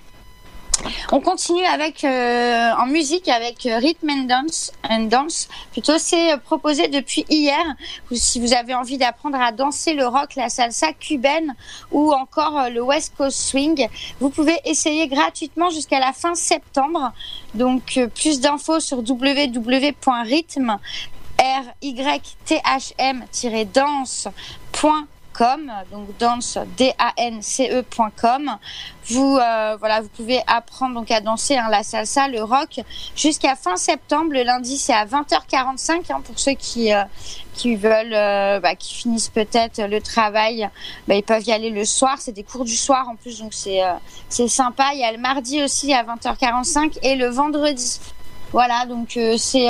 On continue avec euh, en musique avec euh, Rhythm and Dance, and dance. Plutôt, c'est euh, proposé depuis hier. Si vous avez envie d'apprendre à danser le rock, la salsa cubaine ou encore euh, le West Coast Swing, vous pouvez essayer gratuitement jusqu'à la fin septembre. Donc, plus d'infos sur www.rhythm r y h donc dance d a n c vous euh, vous pouvez apprendre donc à danser hein, la salsa le rock jusqu'à fin septembre. Le lundi c'est à 20h45 hein, pour ceux qui euh, qui veulent euh, bah, qui finissent peut-être le travail bah, ils peuvent y aller le soir. C'est des cours du soir en plus donc c'est c'est sympa. Il y a le mardi aussi à 20h45 et le vendredi. Voilà donc c'est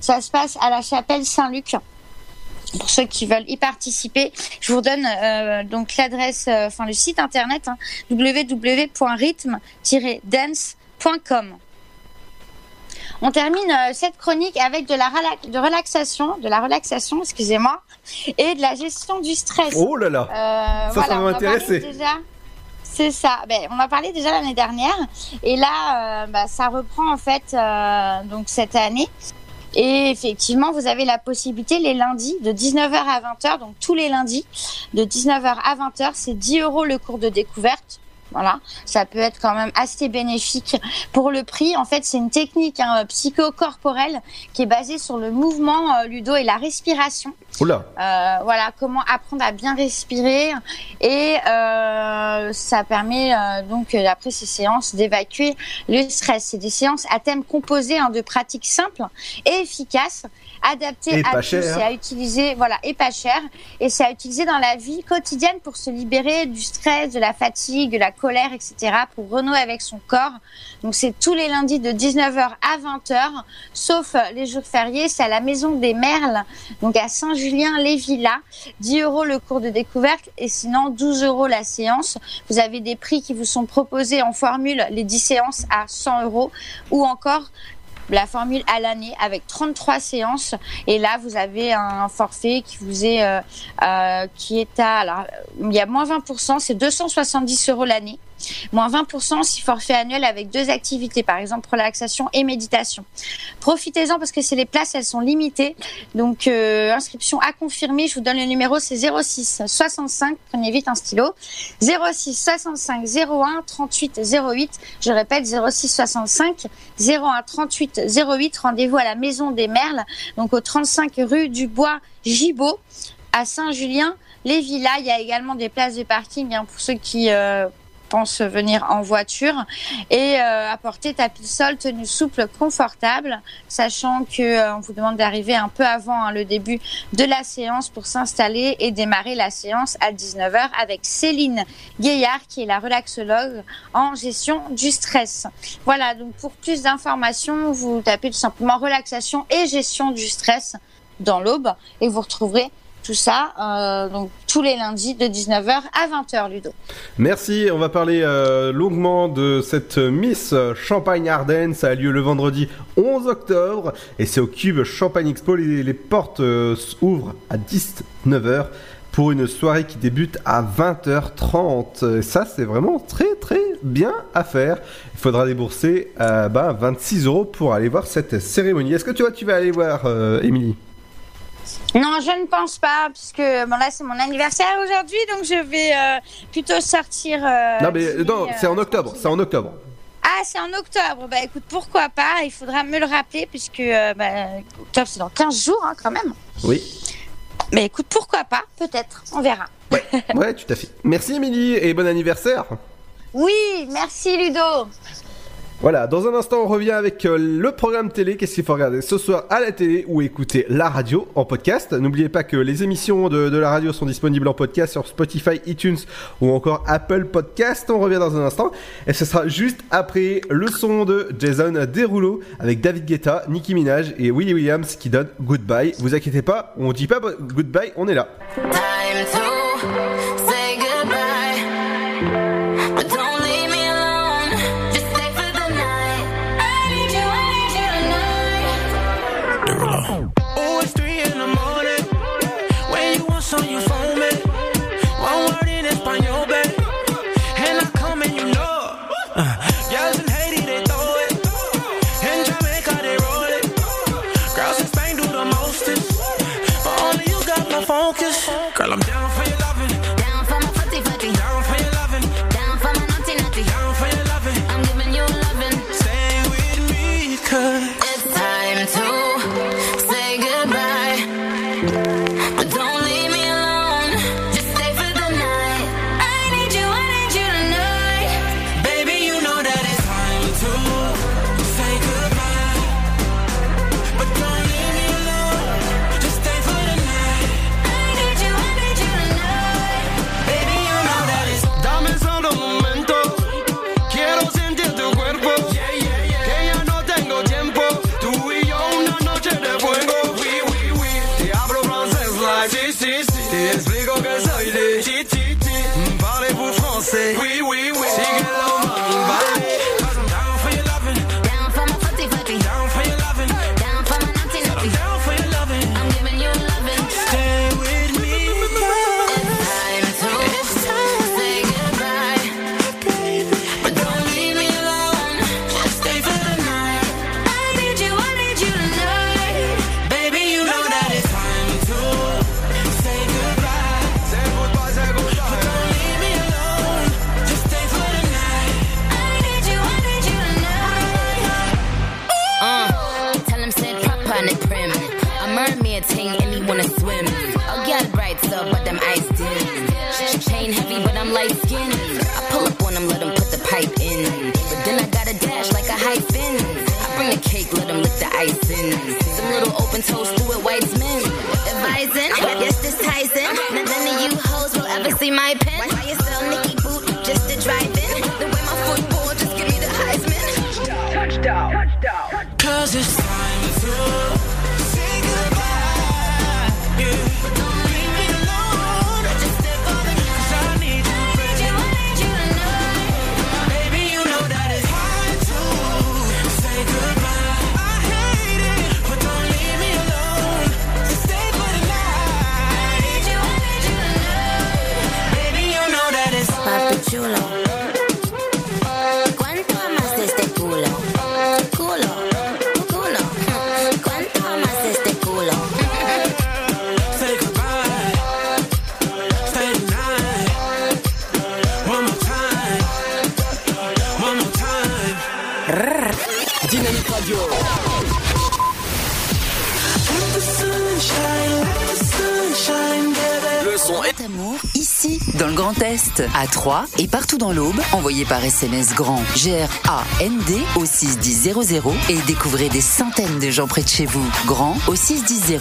ça se passe à la chapelle Saint-Luc pour ceux qui veulent y participer, je vous donne euh, donc l'adresse, euh, enfin le site internet hein, www.rhythm-dance.com. On termine euh, cette chronique avec de la de relaxation, de la relaxation, excusez-moi, et de la gestion du stress. Oh là là. Ça, ça va m'intéresser. déjà. C'est ça. Ben, on en parlait déjà l'année dernière, et là, bah, ça reprend en fait donc cette année. Et effectivement, vous avez la possibilité les lundis de 19h à 20h, donc tous les lundis de 19h à 20h, c'est 10 euros le cours de découverte. Voilà, ça peut être quand même assez bénéfique pour le prix. En fait, c'est une technique hein, psychocorporelle qui est basée sur le mouvement euh, ludo et la respiration. Oula. Euh, voilà, comment apprendre à bien respirer et euh, ça permet euh, donc après ces séances d'évacuer le stress. C'est des séances à thème composé hein, de pratiques simples et efficaces, adaptées Et à tous cher. et à utiliser, voilà, et pas cher. Et c'est à utiliser dans la vie quotidienne pour se libérer du stress, de la fatigue, de la colère, etc. Pour renouer avec son corps. Donc c'est tous les lundis de 19h à 20h, sauf les jours fériés. C'est à la Maison des Merles, donc à Saint-Julien-les-Villas. 10 euros le cours de découverte et sinon 12 euros la séance. Vous avez des prix qui vous sont proposés en formule, les 10 séances à 100 euros ou encore la formule à l'année avec 33 séances. Et là vous avez un forfait qui vous est euh, euh, qui est à alors il y a moins 20% c'est 270 euros l'année moins 20% si forfait annuel avec deux activités par exemple relaxation et méditation. Profitez-en parce que c'est les places elles sont limitées. Donc euh, inscription à confirmer. Je vous donne le numéro c'est 06 65 prenez vite un stylo. 06 65 01 38 08 je répète 06 65 01 38 08 rendez-vous à la maison des Merles donc au 35 rue du Bois Gibaud à Saint-Julien les villas il y a également des places de parking hein, pour ceux qui euh, pensent venir en voiture et euh, apporter tapis sol, tenue souple, confortable, sachant que euh, on vous demande d'arriver un peu avant hein, le début de la séance pour s'installer et démarrer la séance à 19h avec Céline Gaillard qui est la relaxologue en gestion du stress. Voilà, donc pour plus d'informations, vous tapez tout simplement relaxation et gestion du stress dans l'aube et vous retrouverez ça euh, donc tous les lundis de 19h à 20h Ludo. Merci, on va parler euh, longuement de cette Miss Champagne-Ardenne. Ça a lieu le vendredi 11 octobre et c'est au Cube Champagne Expo. Les, portes euh, s'ouvrent à 19h pour une soirée qui débute à 20h30. Et ça, c'est vraiment très très bien à faire. Il faudra débourser euh, ben, 26 euros pour aller voir cette cérémonie. Est-ce que tu vois, tu vas aller voir, Émilie? Non, je ne pense pas, puisque bon là c'est mon anniversaire aujourd'hui, donc je vais euh, plutôt sortir. euh, Non, mais non, c'est euh, en octobre. C'est en octobre. Ah, c'est en octobre. Bah écoute, pourquoi pas? Il faudra me le rappeler, puisque euh, bah, octobre c'est dans 15 jours hein, quand même. Oui. Mais écoute, pourquoi pas? Peut-être, on verra. Ouais, tout à fait. Merci, Émilie, et bon anniversaire. Oui, merci Ludo. Voilà, dans un instant, on revient avec euh, le programme télé. Qu'est-ce qu'il faut regarder ce soir à la télé ou écouter la radio en podcast? N'oubliez pas que les émissions de, la radio sont disponibles en podcast sur Spotify, iTunes ou encore Apple Podcast. On revient dans un instant et ce sera juste après le son de Jason Derulo avec David Guetta, Nicki Minaj et Willie Williams qui donne Goodbye. Vous inquiétez pas, on dit pas Goodbye, on est là. Dans le Grand Est, à Troyes et partout dans l'Aube, envoyez par SMS grand G-R-A-N-D au 61000 et découvrez des centaines de gens près de chez vous. Grand au 61000.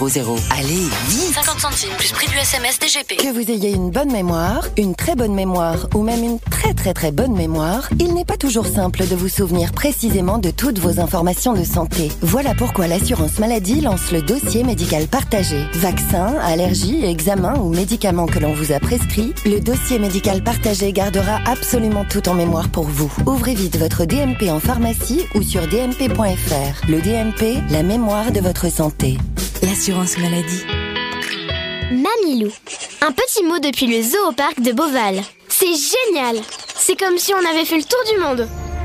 Allez, vite 50 centimes plus prix du SMS DGP. Que vous ayez une bonne mémoire, une très bonne mémoire ou même une très très très bonne mémoire, il n'est pas toujours simple de vous souvenir précisément de toutes vos informations de santé. Voilà pourquoi l'assurance maladie lance le dossier médical partagé. Vaccins, allergies, examens ou médicaments que l'on vous a prescrits, le dossier médical partagé gardera absolument tout en mémoire pour vous. Ouvrez vite votre DMP en pharmacie ou sur dmp.fr. Le DMP, la mémoire de votre santé. L'assurance maladie. Mamilou. Un petit mot depuis le zoo au parc de Beauval. C'est génial C'est comme si on avait fait le tour du monde.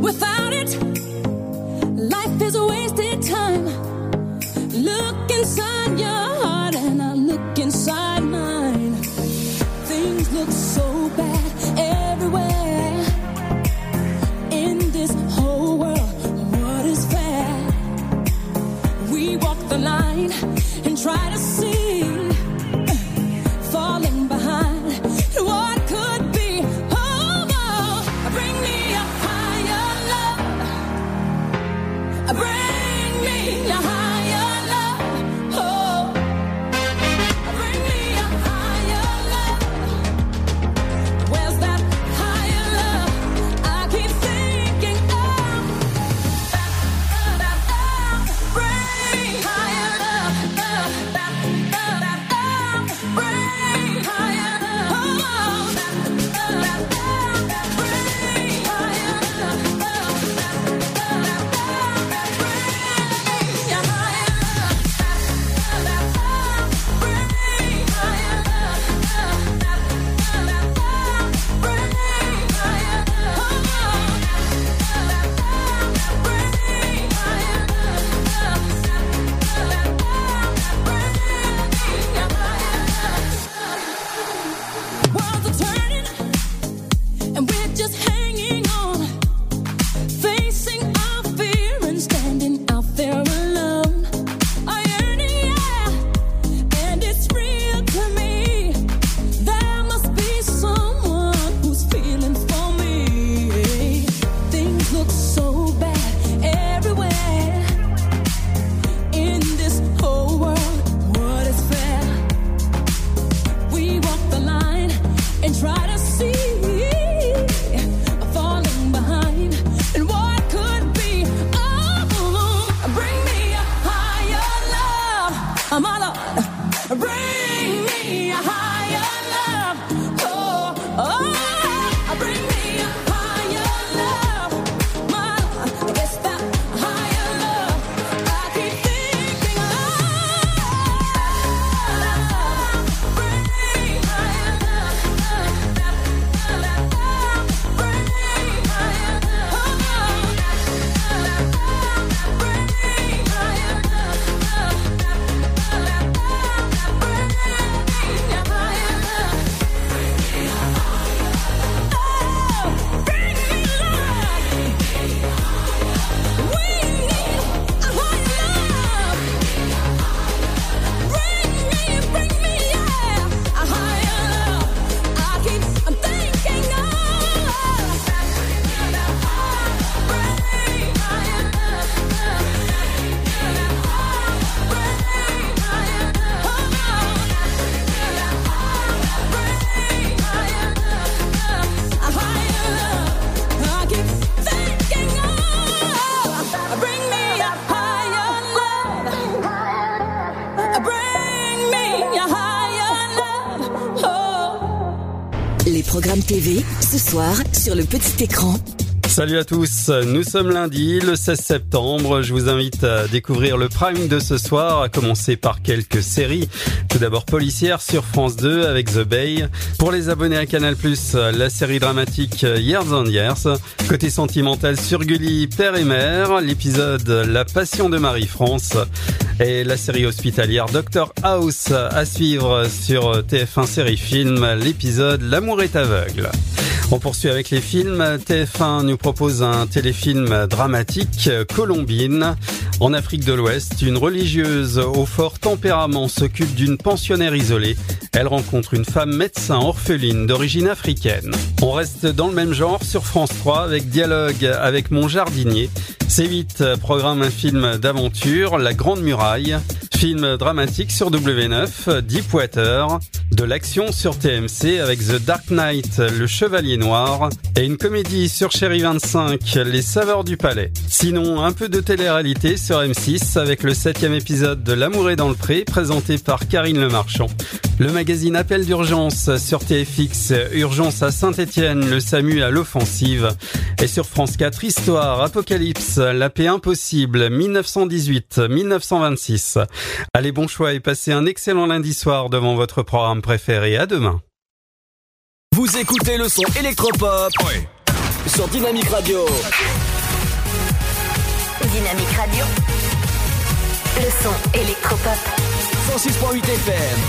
Without it, life is a wasted time. Look inside your heart, and I look inside mine. Things look so ce soir, sur le petit écran. Salut à tous, nous sommes lundi, le 16 septembre. Je vous invite à découvrir le prime de ce soir, à commencer par quelques séries. Tout d'abord Policière sur France 2 avec The Bay. Pour les abonnés à Canal+, la série dramatique Years and Years. Côté sentimental sur Gulli, Père et Mère. L'épisode La Passion de Marie-France. Et la série hospitalière Doctor House à suivre sur TF1 Série Film. L'épisode L'amour est aveugle. On poursuit avec les films. TF1 nous propose un téléfilm dramatique, Colombine. En Afrique de l'Ouest, une religieuse au fort tempérament s'occupe d'une pensionnaire isolée. Elle rencontre une femme médecin orpheline d'origine africaine. On reste dans le même genre sur France 3 avec Dialogue avec mon jardinier. C8 programme un film d'aventure, La Grande Muraille. Film dramatique sur W9, Deepwater. De l'action sur TMC avec The Dark Knight, Le Chevalier Noir. Et une comédie sur Chéri 25, Les Saveurs du Palais. Sinon, un peu de télé-réalité sur M6 avec le septième épisode de L'amour est dans le pré, présenté par Karine Le Marchand. Le magazine Appel d'urgence sur TFX, Urgence à Saint-Étienne, le SAMU à l'offensive. Et sur France 4, Histoire, Apocalypse, La paix impossible, 1918-1926. Allez, bon choix et passez un excellent lundi soir devant votre programme préféré. À demain. Vous écoutez le son électropop sur Dynamique Radio. Dynamique Radio. Le son électropop. 106.8 FM.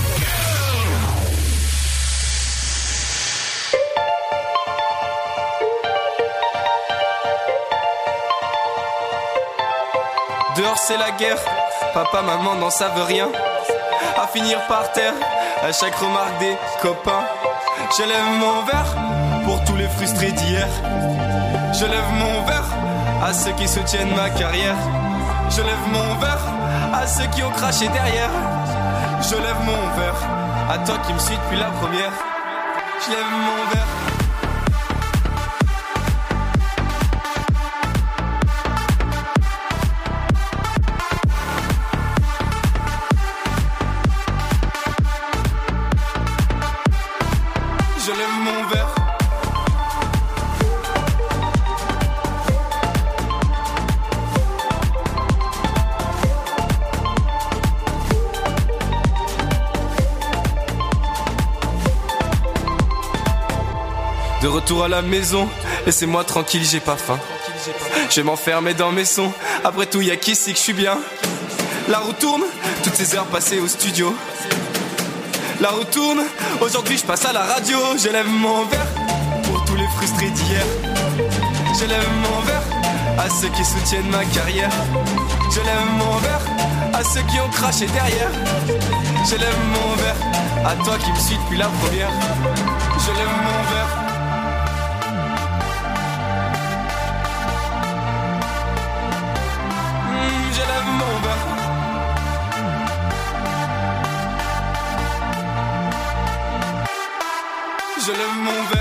Dehors c'est la guerre, papa, maman n'en savent rien. À finir par terre, à chaque remarque des copains. Je lève mon verre pour tous les frustrés d'hier. Je lève mon verre à ceux qui soutiennent ma carrière. Je lève mon verre à ceux qui ont craché derrière. Je lève mon verre à toi qui me suis depuis la première. Je lève mon verre. De retour à la maison, laissez-moi tranquille, j'ai pas faim. Je vais m'enfermer dans mes sons. Après tout, y a qu'ici que je suis bien? La roue tourne, toutes ces heures passées au studio. La roue tourne, aujourd'hui je passe à la radio. J'élève mon verre pour tous les frustrés d'hier. J'élève mon verre à ceux qui soutiennent ma carrière. J'élève mon verre à ceux qui ont craché derrière. J'élève mon verre à toi qui me suis depuis la première. Je. Je lève mon.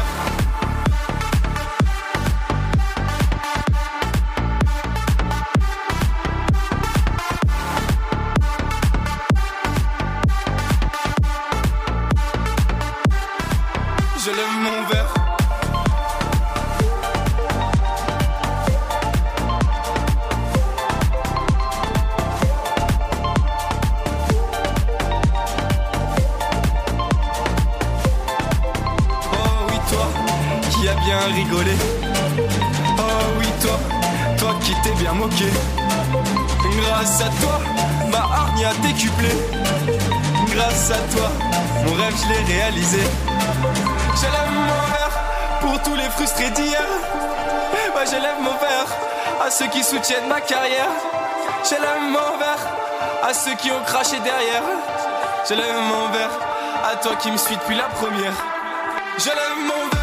Grâce à toi, mon rêve je l'ai réalisé. J'élève mon verre pour tous les frustrés d'hier. Ouais, j'élève mon verre à ceux qui soutiennent ma carrière. J'élève mon verre à ceux qui ont craché derrière. J'élève mon verre à toi qui me suis depuis la première. J'élève mon verre.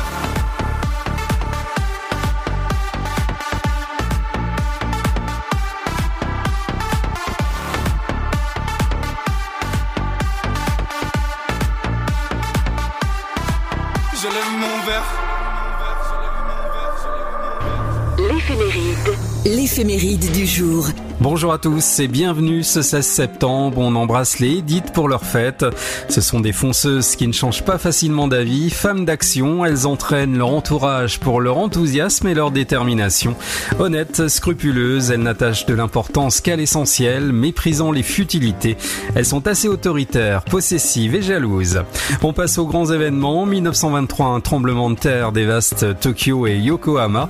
L'éphéméride. Du jour. Bonjour à tous et bienvenue ce 16 septembre. On embrasse les Edith pour leur fête. Ce sont des fonceuses qui ne changent pas facilement d'avis, femmes d'action. Elles entraînent leur entourage pour leur enthousiasme et leur détermination. Honnêtes, scrupuleuses, elles n'attachent de l'importance qu'à l'essentiel, méprisant les futilités. Elles sont assez autoritaires, possessives et jalouses. On passe aux grands événements. 1923, un tremblement de terre dévaste Tokyo et Yokohama.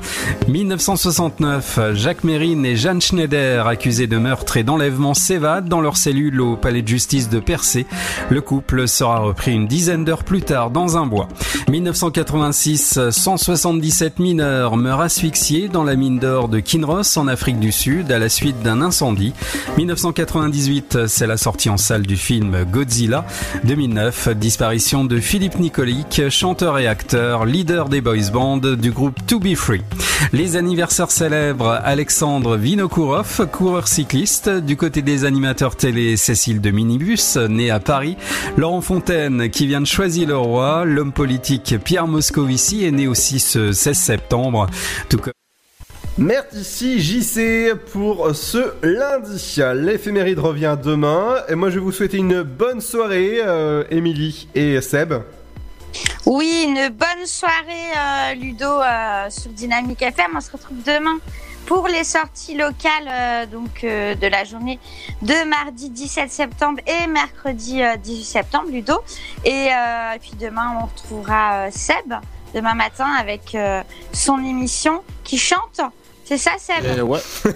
1969, Jacques Mérine et Jeanne Schneider, accusés de meurtre et d'enlèvement, s'évadent dans leur cellule au palais de justice de Percé. Le couple sera repris une dizaine d'heures plus tard dans un bois. 1986, 177 mineurs meurent asphyxiés dans la mine d'or de Kinross en Afrique du Sud à la suite d'un incendie. 1998, c'est la sortie en salle du film Godzilla. 2009, disparition de Philippe Nicolic, chanteur et acteur, leader des boys band du groupe To Be Free. Les anniversaires célèbres, Alexandre Vinokourov, coureur cycliste. Du côté des animateurs télé, Cécile de Minibus, né à Paris. Laurent Fontaine, qui vient de choisir le roi. L'homme politique Pierre Moscovici est né aussi ce 16 septembre. Tout comme Merci JC pour ce lundi. L'éphéméride revient demain. Et moi, je vais vous souhaiter une bonne soirée, euh, Émilie et Seb. Oui, une bonne soirée, euh, Ludo, euh, sur Dynamique FM. On se retrouve demain pour les sorties locales euh, donc euh, de la journée de mardi 17 septembre et mercredi euh, 18 septembre, Ludo. Et, euh, et puis demain, on retrouvera euh, Seb demain matin avec euh, son émission qui chante. C'est ça, Seb Eh ouais.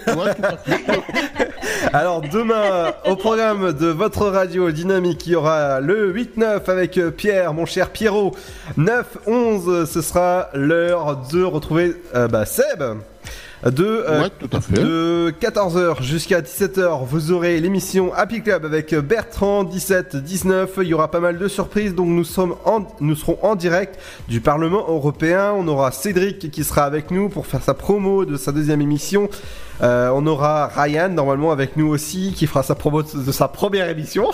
Alors demain, au programme de votre radio dynamique, il y aura le 8-9 avec euh, Pierre, mon cher Pierrot. 9-11, ce sera l'heure de retrouver euh, bah, Seb. De, euh, de 14h jusqu'à 17h, vous aurez l'émission Happy Club avec Bertrand 17-19. Il y aura pas mal de surprises, donc nous, sommes en- nous serons en direct du Parlement européen. On aura Cédric qui sera avec nous pour faire sa promo de sa deuxième émission. Euh, on aura Ryan normalement avec nous aussi qui fera sa promo de sa première émission.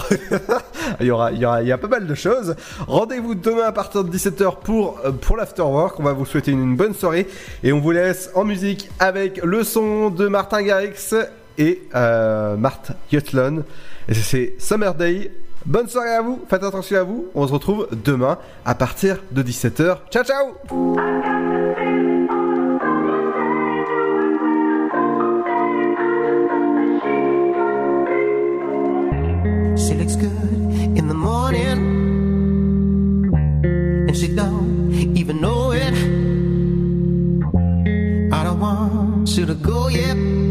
il y aura, il y pas mal de choses. Rendez-vous demain à partir de 17h pour euh, pour l'afterwork. On va vous souhaiter une, bonne soirée et on vous laisse en musique avec le son de Martin Garrix et euh, Marthe Yotlon. Et c'est Summer Day. Bonne soirée à vous. Faites attention à vous. On se retrouve demain à partir de 17h. Ciao ciao. She don't even know it. I don't want you to go yet.